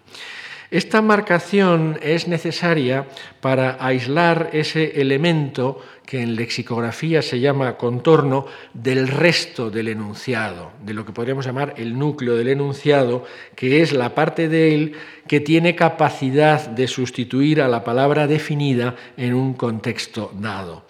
Esta marcación es necesaria para aislar ese elemento que en lexicografía se llama contorno del resto del enunciado, de lo que podríamos llamar el núcleo del enunciado, que es la parte de él que tiene capacidad de sustituir a la palabra definida en un contexto dado.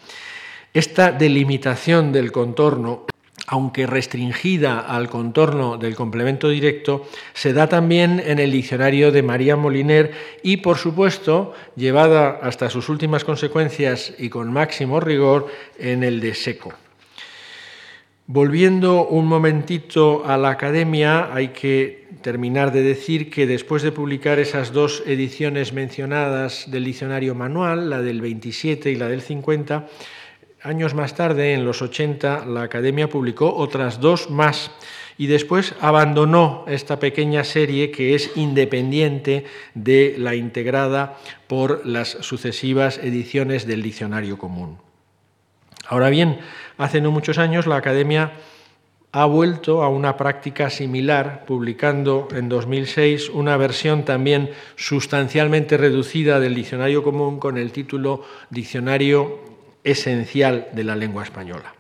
Esta delimitación del contorno aunque restringida al contorno del complemento directo, se da también en el diccionario de María Moliner y, por supuesto, llevada hasta sus últimas consecuencias y con máximo rigor en el de Seco. Volviendo un momentito a la academia, hay que terminar de decir que después de publicar esas dos ediciones mencionadas del diccionario manual, la del 27 y la del 50, Años más tarde, en los 80, la Academia publicó otras dos más y después abandonó esta pequeña serie que es independiente de la integrada por las sucesivas ediciones del Diccionario Común. Ahora bien, hace no muchos años la Academia ha vuelto a una práctica similar, publicando en 2006 una versión también sustancialmente reducida del Diccionario Común con el título Diccionario esencial de la lengua española.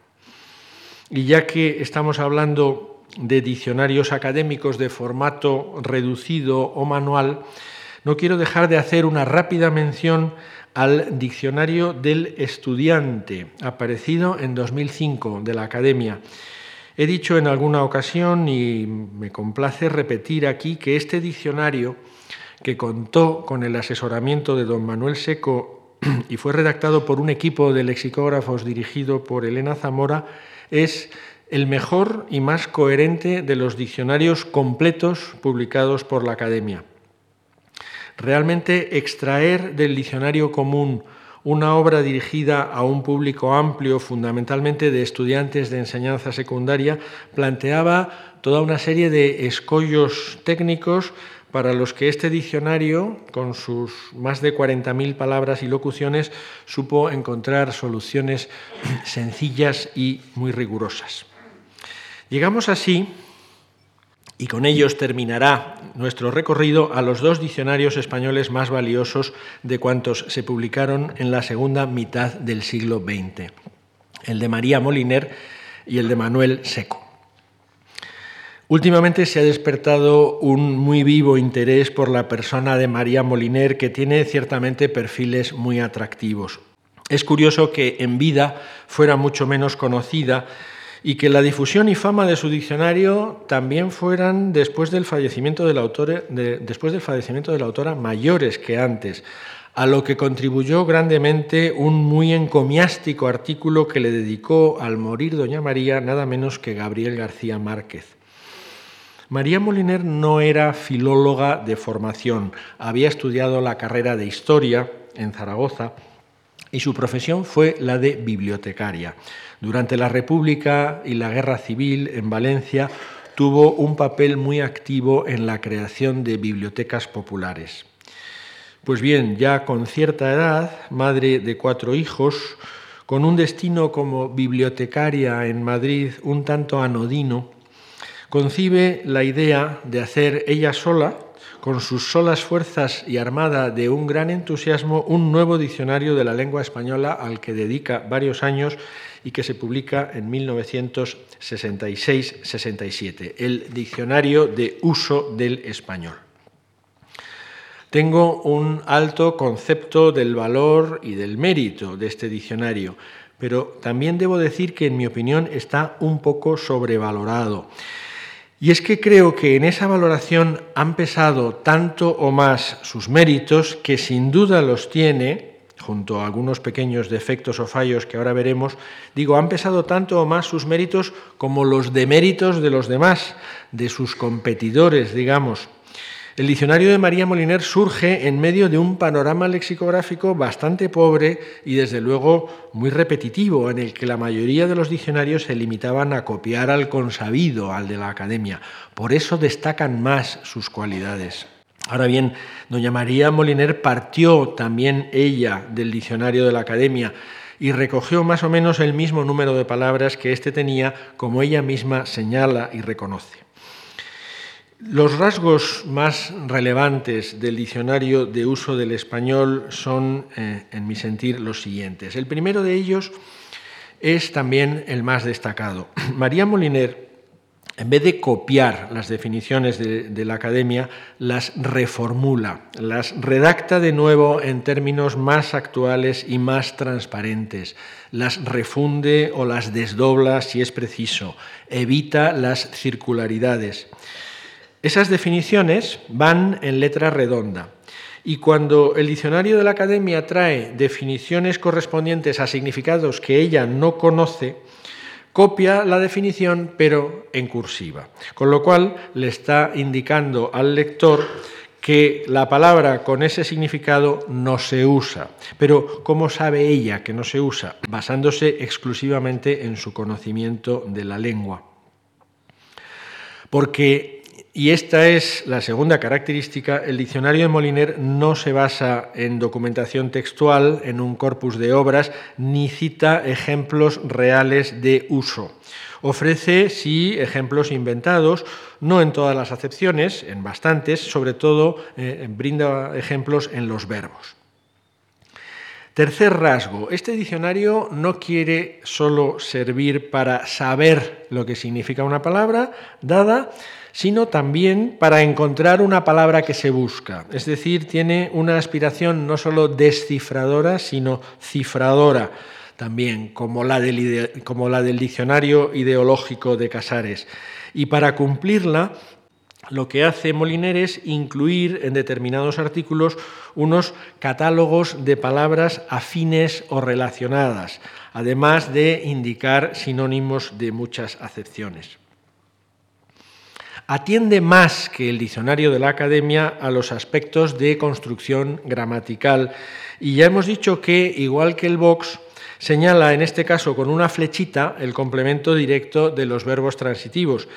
Y ya que estamos hablando de diccionarios académicos de formato reducido o manual, no quiero dejar de hacer una rápida mención al Diccionario del Estudiante, aparecido en 2005 de la Academia. He dicho en alguna ocasión, y me complace repetir aquí, que este diccionario, que contó con el asesoramiento de don Manuel Seco y fue redactado por un equipo de lexicógrafos dirigido por Elena Zamora, es el mejor y más coherente de los diccionarios completos publicados por la Academia. Realmente extraer del diccionario común una obra dirigida a un público amplio, fundamentalmente de estudiantes de enseñanza secundaria, planteaba toda una serie de escollos técnicos para los que este diccionario, con sus más de 40.000 palabras y locuciones, supo encontrar soluciones sencillas y muy rigurosas. Llegamos así, y con ellos terminará nuestro recorrido, a los dos diccionarios españoles más valiosos de cuantos se publicaron en la segunda mitad del siglo XX, el de María Moliner y el de Manuel Seco. Últimamente se ha despertado un muy vivo interés por la persona de María Moliner, que tiene ciertamente perfiles muy atractivos. Es curioso que en vida fuera mucho menos conocida y que la difusión y fama de su diccionario también fueran después del fallecimiento después del fallecimiento de la autora mayores que antes, a lo que contribuyó grandemente un muy encomiástico artículo que le dedicó al morir doña María nada menos que Gabriel García Márquez. María Moliner no era filóloga de formación, había estudiado la carrera de historia en Zaragoza y su profesión fue la de bibliotecaria. Durante la República y la Guerra Civil en Valencia tuvo un papel muy activo en la creación de bibliotecas populares. Pues bien, ya con cierta edad, madre de cuatro hijos, con un destino como bibliotecaria en Madrid un tanto anodino, concibe la idea de hacer ella sola con sus solas fuerzas y armada de un gran entusiasmo, un nuevo diccionario de la lengua española al que dedica varios años y que se publica en 1966-67, el Diccionario de Uso del Español. Tengo un alto concepto del valor y del mérito de este diccionario, pero también debo decir que en mi opinión está un poco sobrevalorado. Y es que creo que en esa valoración han pesado tanto o más sus méritos, que sin duda los tiene, junto a algunos pequeños defectos o fallos que ahora veremos, digo, han pesado tanto o más sus méritos como los deméritos de los demás, de sus competidores, digamos. El diccionario de María Moliner surge en medio de un panorama lexicográfico bastante pobre y desde luego muy repetitivo, en el que la mayoría de los diccionarios se limitaban a copiar al consabido, al de la academia. Por eso destacan más sus cualidades. Ahora bien, doña María Moliner partió también ella del diccionario de la academia y recogió más o menos el mismo número de palabras que éste tenía, como ella misma señala y reconoce. Los rasgos más relevantes del diccionario de uso del español son, eh, en mi sentir, los siguientes. El primero de ellos es también el más destacado. María Moliner, en vez de copiar las definiciones de, de la academia, las reformula, las redacta de nuevo en términos más actuales y más transparentes, las refunde o las desdobla si es preciso, evita las circularidades. Esas definiciones van en letra redonda. Y cuando el diccionario de la academia trae definiciones correspondientes a significados que ella no conoce, copia la definición pero en cursiva. Con lo cual le está indicando al lector que la palabra con ese significado no se usa. Pero ¿cómo sabe ella que no se usa? Basándose exclusivamente en su conocimiento de la lengua. Porque y esta es la segunda característica. El diccionario de Moliner no se basa en documentación textual, en un corpus de obras, ni cita ejemplos reales de uso. Ofrece, sí, ejemplos inventados, no en todas las acepciones, en bastantes, sobre todo eh, brinda ejemplos en los verbos. Tercer rasgo, este diccionario no quiere solo servir para saber lo que significa una palabra dada, sino también para encontrar una palabra que se busca. Es decir, tiene una aspiración no solo descifradora, sino cifradora también, como la del, como la del diccionario ideológico de Casares. Y para cumplirla, lo que hace Moliner es incluir en determinados artículos unos catálogos de palabras afines o relacionadas, además de indicar sinónimos de muchas acepciones atiende más que el diccionario de la Academia a los aspectos de construcción gramatical. Y ya hemos dicho que, igual que el Vox, señala en este caso con una flechita el complemento directo de los verbos transitivos.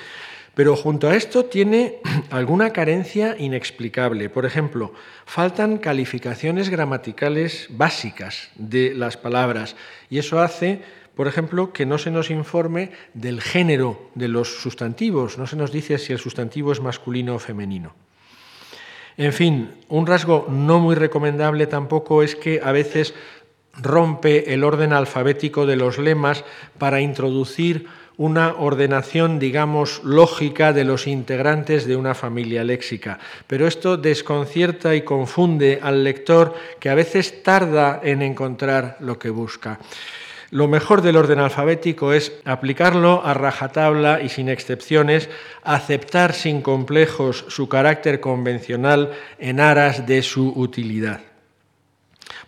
Pero junto a esto tiene alguna carencia inexplicable. Por ejemplo, faltan calificaciones gramaticales básicas de las palabras y eso hace por ejemplo, que no se nos informe del género de los sustantivos, no se nos dice si el sustantivo es masculino o femenino. En fin, un rasgo no muy recomendable tampoco es que a veces rompe el orden alfabético de los lemas para introducir una ordenación, digamos, lógica de los integrantes de una familia léxica. Pero esto desconcierta y confunde al lector que a veces tarda en encontrar lo que busca. Lo mejor del orden alfabético es aplicarlo a rajatabla y sin excepciones, aceptar sin complejos su carácter convencional en aras de su utilidad.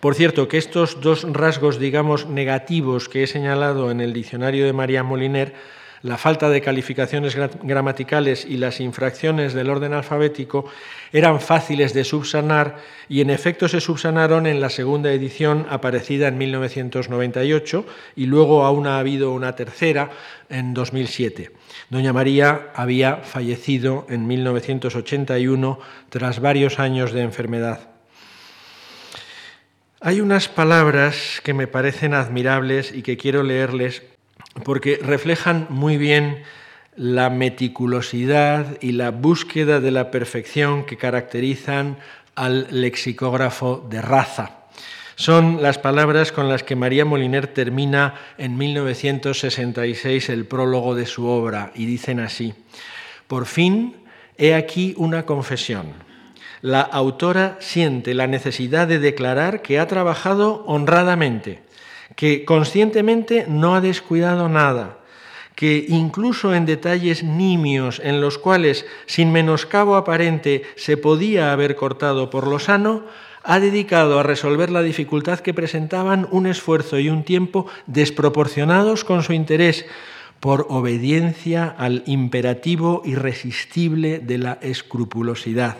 Por cierto, que estos dos rasgos, digamos, negativos que he señalado en el diccionario de María Moliner la falta de calificaciones gramaticales y las infracciones del orden alfabético eran fáciles de subsanar y en efecto se subsanaron en la segunda edición aparecida en 1998 y luego aún ha habido una tercera en 2007. Doña María había fallecido en 1981 tras varios años de enfermedad. Hay unas palabras que me parecen admirables y que quiero leerles porque reflejan muy bien la meticulosidad y la búsqueda de la perfección que caracterizan al lexicógrafo de raza. Son las palabras con las que María Moliner termina en 1966 el prólogo de su obra y dicen así, por fin he aquí una confesión. La autora siente la necesidad de declarar que ha trabajado honradamente que conscientemente no ha descuidado nada, que incluso en detalles nimios en los cuales, sin menoscabo aparente, se podía haber cortado por lo sano, ha dedicado a resolver la dificultad que presentaban un esfuerzo y un tiempo desproporcionados con su interés, por obediencia al imperativo irresistible de la escrupulosidad.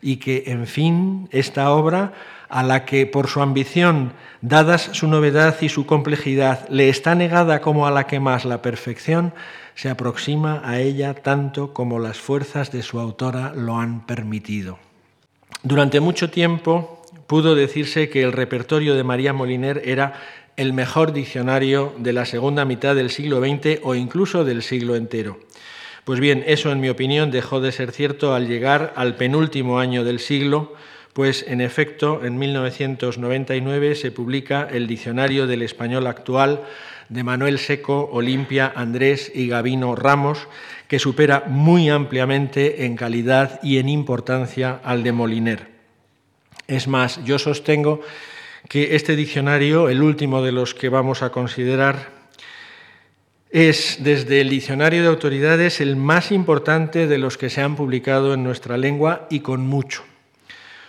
Y que, en fin, esta obra a la que por su ambición, dadas su novedad y su complejidad, le está negada como a la que más la perfección, se aproxima a ella tanto como las fuerzas de su autora lo han permitido. Durante mucho tiempo pudo decirse que el repertorio de María Moliner era el mejor diccionario de la segunda mitad del siglo XX o incluso del siglo entero. Pues bien, eso en mi opinión dejó de ser cierto al llegar al penúltimo año del siglo, pues en efecto en 1999 se publica el Diccionario del Español Actual de Manuel Seco, Olimpia, Andrés y Gavino Ramos, que supera muy ampliamente en calidad y en importancia al de Moliner. Es más, yo sostengo que este diccionario, el último de los que vamos a considerar, es desde el diccionario de autoridades el más importante de los que se han publicado en nuestra lengua y con mucho.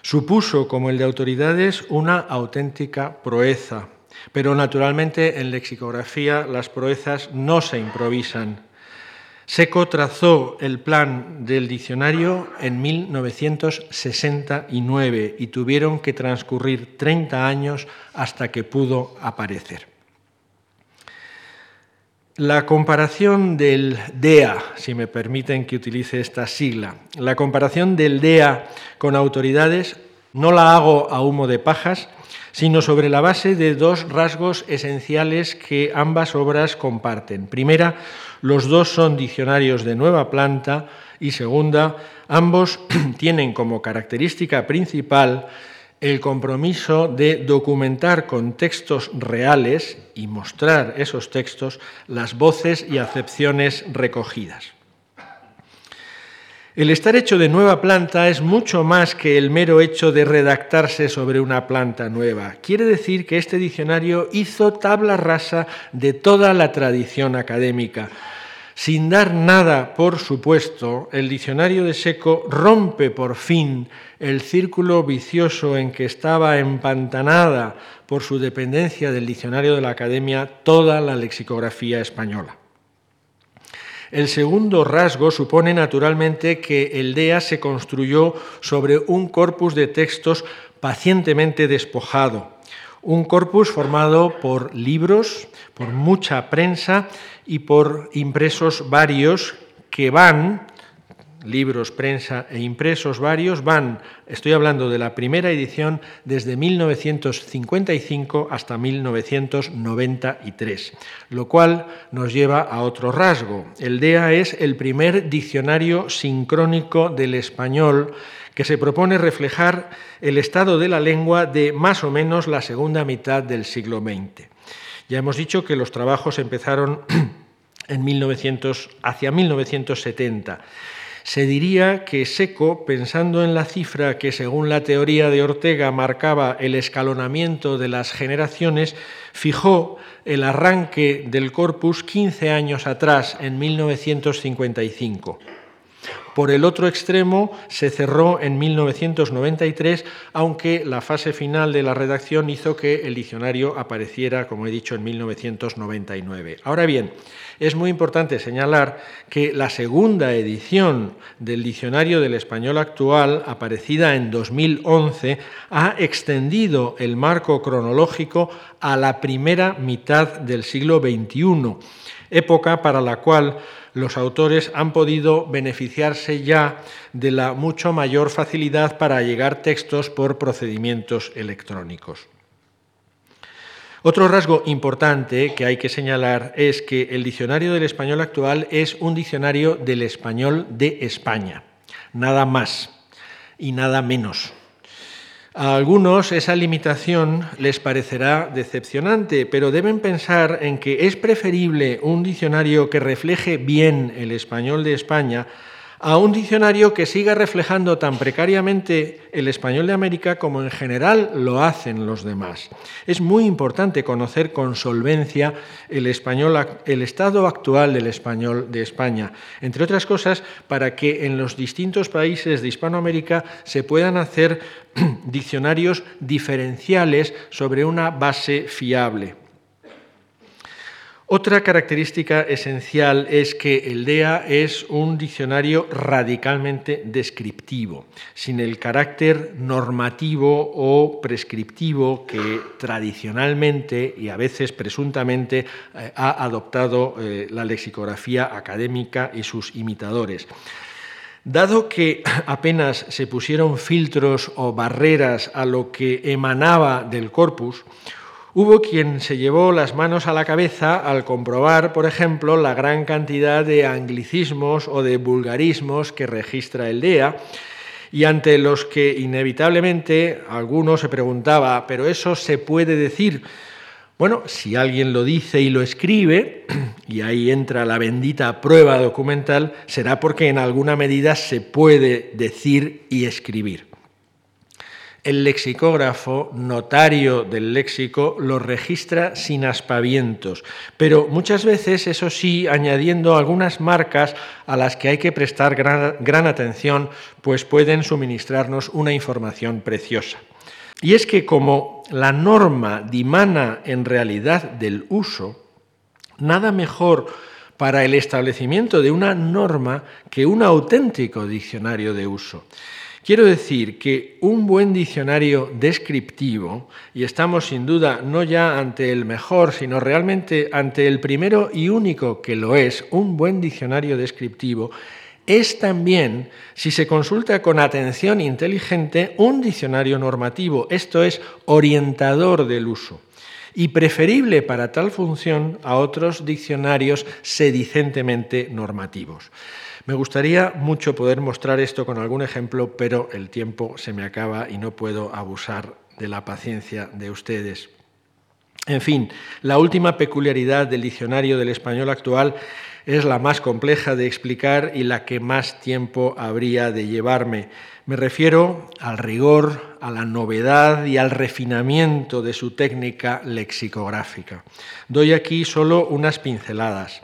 Supuso, como el de autoridades, una auténtica proeza, pero naturalmente en lexicografía las proezas no se improvisan. Seco trazó el plan del diccionario en 1969 y tuvieron que transcurrir 30 años hasta que pudo aparecer. La comparación del DEA, si me permiten que utilice esta sigla, la comparación del DEA con autoridades no la hago a humo de pajas, sino sobre la base de dos rasgos esenciales que ambas obras comparten. Primera, los dos son diccionarios de nueva planta y segunda, ambos tienen como característica principal el compromiso de documentar con textos reales y mostrar esos textos las voces y acepciones recogidas. El estar hecho de nueva planta es mucho más que el mero hecho de redactarse sobre una planta nueva. Quiere decir que este diccionario hizo tabla rasa de toda la tradición académica. Sin dar nada por supuesto, el diccionario de Seco rompe por fin el círculo vicioso en que estaba empantanada por su dependencia del diccionario de la Academia toda la lexicografía española. El segundo rasgo supone naturalmente que el DEA se construyó sobre un corpus de textos pacientemente despojado, un corpus formado por libros, por mucha prensa y por impresos varios que van libros, prensa e impresos varios van, estoy hablando de la primera edición, desde 1955 hasta 1993, lo cual nos lleva a otro rasgo. El DEA es el primer diccionario sincrónico del español que se propone reflejar el estado de la lengua de más o menos la segunda mitad del siglo XX. Ya hemos dicho que los trabajos empezaron en 1900, hacia 1970 se diría que Seco, pensando en la cifra que según la teoría de Ortega marcaba el escalonamiento de las generaciones, fijó el arranque del corpus 15 años atrás, en 1955. Por el otro extremo se cerró en 1993, aunque la fase final de la redacción hizo que el diccionario apareciera, como he dicho, en 1999. Ahora bien, es muy importante señalar que la segunda edición del Diccionario del Español actual, aparecida en 2011, ha extendido el marco cronológico a la primera mitad del siglo XXI, época para la cual los autores han podido beneficiarse ya de la mucho mayor facilidad para llegar textos por procedimientos electrónicos. Otro rasgo importante que hay que señalar es que el diccionario del español actual es un diccionario del español de España, nada más y nada menos. A algunos esa limitación les parecerá decepcionante, pero deben pensar en que es preferible un diccionario que refleje bien el español de España a un diccionario que siga reflejando tan precariamente el español de América como en general lo hacen los demás. Es muy importante conocer con solvencia el, español, el estado actual del español de España, entre otras cosas para que en los distintos países de Hispanoamérica se puedan hacer diccionarios diferenciales sobre una base fiable. Otra característica esencial es que el DEA es un diccionario radicalmente descriptivo, sin el carácter normativo o prescriptivo que tradicionalmente y a veces presuntamente eh, ha adoptado eh, la lexicografía académica y sus imitadores. Dado que apenas se pusieron filtros o barreras a lo que emanaba del corpus, Hubo quien se llevó las manos a la cabeza al comprobar, por ejemplo, la gran cantidad de anglicismos o de vulgarismos que registra el DEA y ante los que inevitablemente alguno se preguntaba, ¿pero eso se puede decir? Bueno, si alguien lo dice y lo escribe, y ahí entra la bendita prueba documental, será porque en alguna medida se puede decir y escribir. El lexicógrafo, notario del léxico, lo registra sin aspavientos, pero muchas veces, eso sí, añadiendo algunas marcas a las que hay que prestar gran, atención, pues pueden suministrarnos una información preciosa. Y es que como la norma dimana en realidad del uso, nada mejor para el establecimiento de una norma que un auténtico diccionario de uso. Quiero decir que un buen diccionario descriptivo, y estamos sin duda no ya ante el mejor, sino realmente ante el primero y único que lo es, un buen diccionario descriptivo, es también, si se consulta con atención inteligente, un diccionario normativo, esto es, orientador del uso, y preferible para tal función a otros diccionarios sedicentemente normativos. Me gustaría mucho poder mostrar esto con algún ejemplo, pero el tiempo se me acaba y no puedo abusar de la paciencia de ustedes. En fin, la última peculiaridad del diccionario del español actual es la más compleja de explicar y la que más tiempo habría de llevarme. Me refiero al rigor, a la novedad y al refinamiento de su técnica lexicográfica. Doy aquí solo unas pinceladas.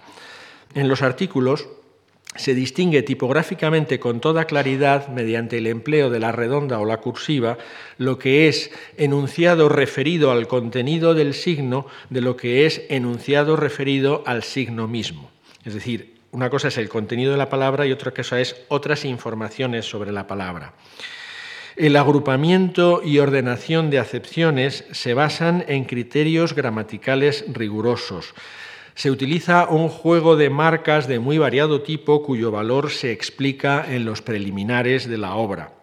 En los artículos se distingue tipográficamente con toda claridad, mediante el empleo de la redonda o la cursiva, lo que es enunciado referido al contenido del signo de lo que es enunciado referido al signo mismo. Es decir, una cosa es el contenido de la palabra y otra cosa es otras informaciones sobre la palabra. El agrupamiento y ordenación de acepciones se basan en criterios gramaticales rigurosos se utiliza un juego de marcas de muy variado tipo cuyo valor se explica en los preliminares de la obra.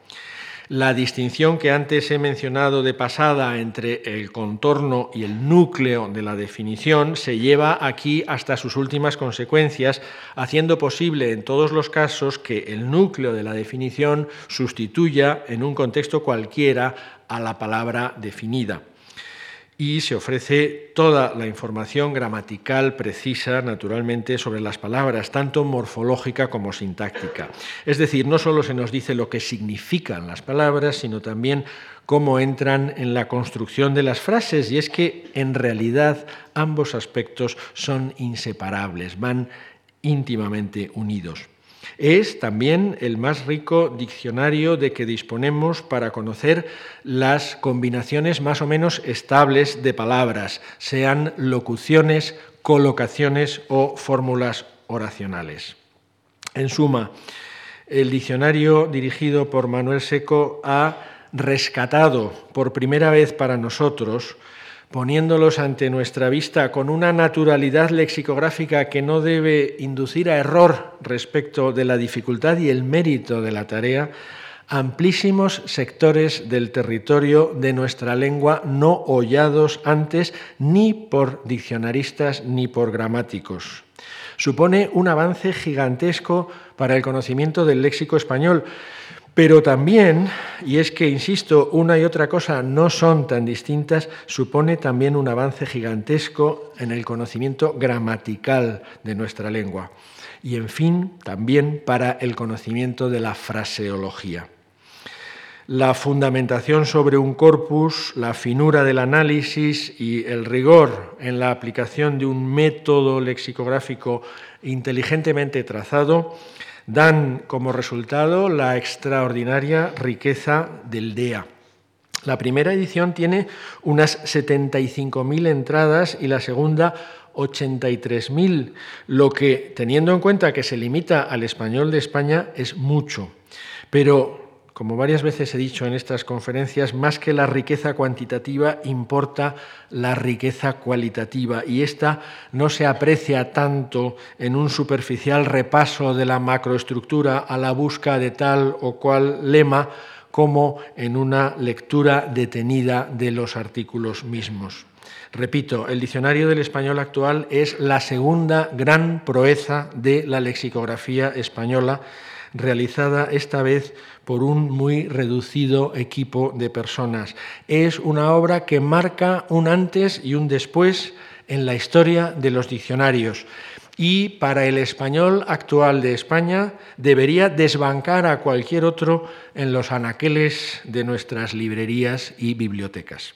La distinción que antes he mencionado de pasada entre el contorno y el núcleo de la definición se lleva aquí hasta sus últimas consecuencias, haciendo posible en todos los casos que el núcleo de la definición sustituya en un contexto cualquiera a la palabra definida y se ofrece toda la información gramatical precisa, naturalmente, sobre las palabras, tanto morfológica como sintáctica. Es decir, no solo se nos dice lo que significan las palabras, sino también cómo entran en la construcción de las frases, y es que en realidad ambos aspectos son inseparables, van íntimamente unidos. Es también el más rico diccionario de que disponemos para conocer las combinaciones más o menos estables de palabras, sean locuciones, colocaciones o fórmulas oracionales. En suma, el diccionario dirigido por Manuel Seco ha rescatado por primera vez para nosotros poniéndolos ante nuestra vista con una naturalidad lexicográfica que no debe inducir a error respecto de la dificultad y el mérito de la tarea, amplísimos sectores del territorio de nuestra lengua no hollados antes ni por diccionaristas ni por gramáticos. Supone un avance gigantesco para el conocimiento del léxico español, pero también, y es que, insisto, una y otra cosa no son tan distintas, supone también un avance gigantesco en el conocimiento gramatical de nuestra lengua. Y, en fin, también para el conocimiento de la fraseología. La fundamentación sobre un corpus, la finura del análisis y el rigor en la aplicación de un método lexicográfico inteligentemente trazado dan como resultado la extraordinaria riqueza del DEA. La primera edición tiene unas 75.000 entradas y la segunda 83.000, lo que, teniendo en cuenta que se limita al español de España, es mucho. Pero como varias veces he dicho en estas conferencias, más que la riqueza cuantitativa importa la riqueza cualitativa y esta no se aprecia tanto en un superficial repaso de la macroestructura a la busca de tal o cual lema como en una lectura detenida de los artículos mismos. Repito, el diccionario del español actual es la segunda gran proeza de la lexicografía española, realizada esta vez por un muy reducido equipo de personas. Es una obra que marca un antes y un después en la historia de los diccionarios y para el español actual de España debería desbancar a cualquier otro en los anaqueles de nuestras librerías y bibliotecas.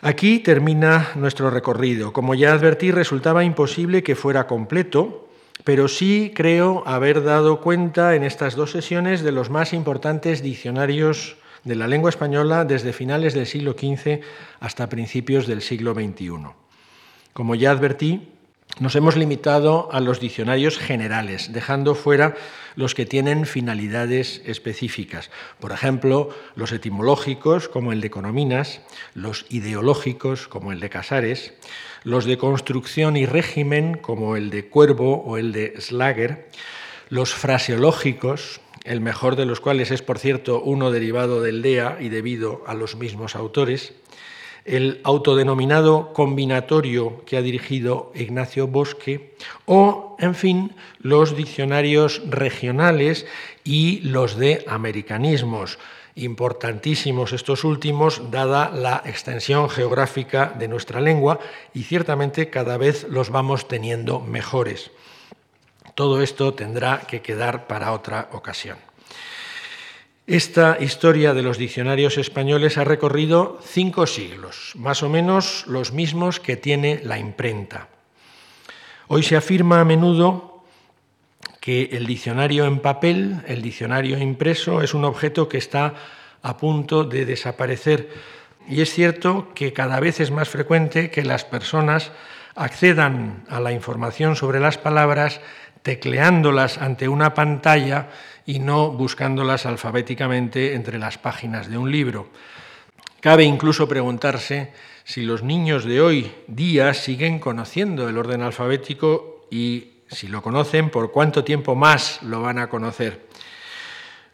Aquí termina nuestro recorrido. Como ya advertí, resultaba imposible que fuera completo, pero sí creo haber dado cuenta en estas dos sesiones de los más importantes diccionarios de la lengua española desde finales del siglo XV hasta principios del siglo XXI. Como ya advertí, nos hemos limitado a los diccionarios generales, dejando fuera los que tienen finalidades específicas. Por ejemplo, los etimológicos, como el de Econominas, los ideológicos, como el de Casares, los de construcción y régimen, como el de Cuervo o el de Slager, los fraseológicos, el mejor de los cuales es, por cierto, uno derivado del DEA y debido a los mismos autores, el autodenominado combinatorio que ha dirigido Ignacio Bosque, o, en fin, los diccionarios regionales y los de americanismos, importantísimos estos últimos, dada la extensión geográfica de nuestra lengua, y ciertamente cada vez los vamos teniendo mejores. Todo esto tendrá que quedar para otra ocasión. Esta historia de los diccionarios españoles ha recorrido cinco siglos, más o menos los mismos que tiene la imprenta. Hoy se afirma a menudo que el diccionario en papel, el diccionario impreso, es un objeto que está a punto de desaparecer. Y es cierto que cada vez es más frecuente que las personas accedan a la información sobre las palabras tecleándolas ante una pantalla y no buscándolas alfabéticamente entre las páginas de un libro. Cabe incluso preguntarse si los niños de hoy día siguen conociendo el orden alfabético y si lo conocen, por cuánto tiempo más lo van a conocer.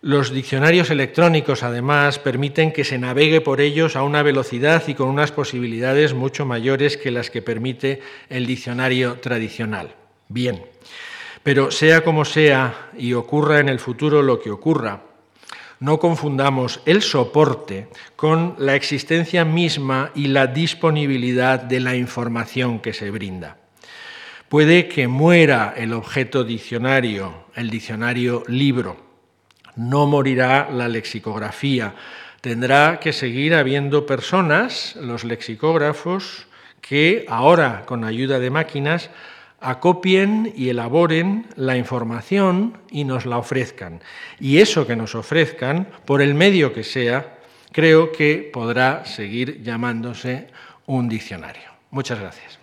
Los diccionarios electrónicos, además, permiten que se navegue por ellos a una velocidad y con unas posibilidades mucho mayores que las que permite el diccionario tradicional. Bien, pero sea como sea y ocurra en el futuro lo que ocurra, no confundamos el soporte con la existencia misma y la disponibilidad de la información que se brinda. Puede que muera el objeto diccionario, el diccionario libro. No morirá la lexicografía. Tendrá que seguir habiendo personas, los lexicógrafos, que ahora, con ayuda de máquinas, acopien y elaboren la información y nos la ofrezcan. Y eso que nos ofrezcan, por el medio que sea, creo que podrá seguir llamándose un diccionario. Muchas gracias.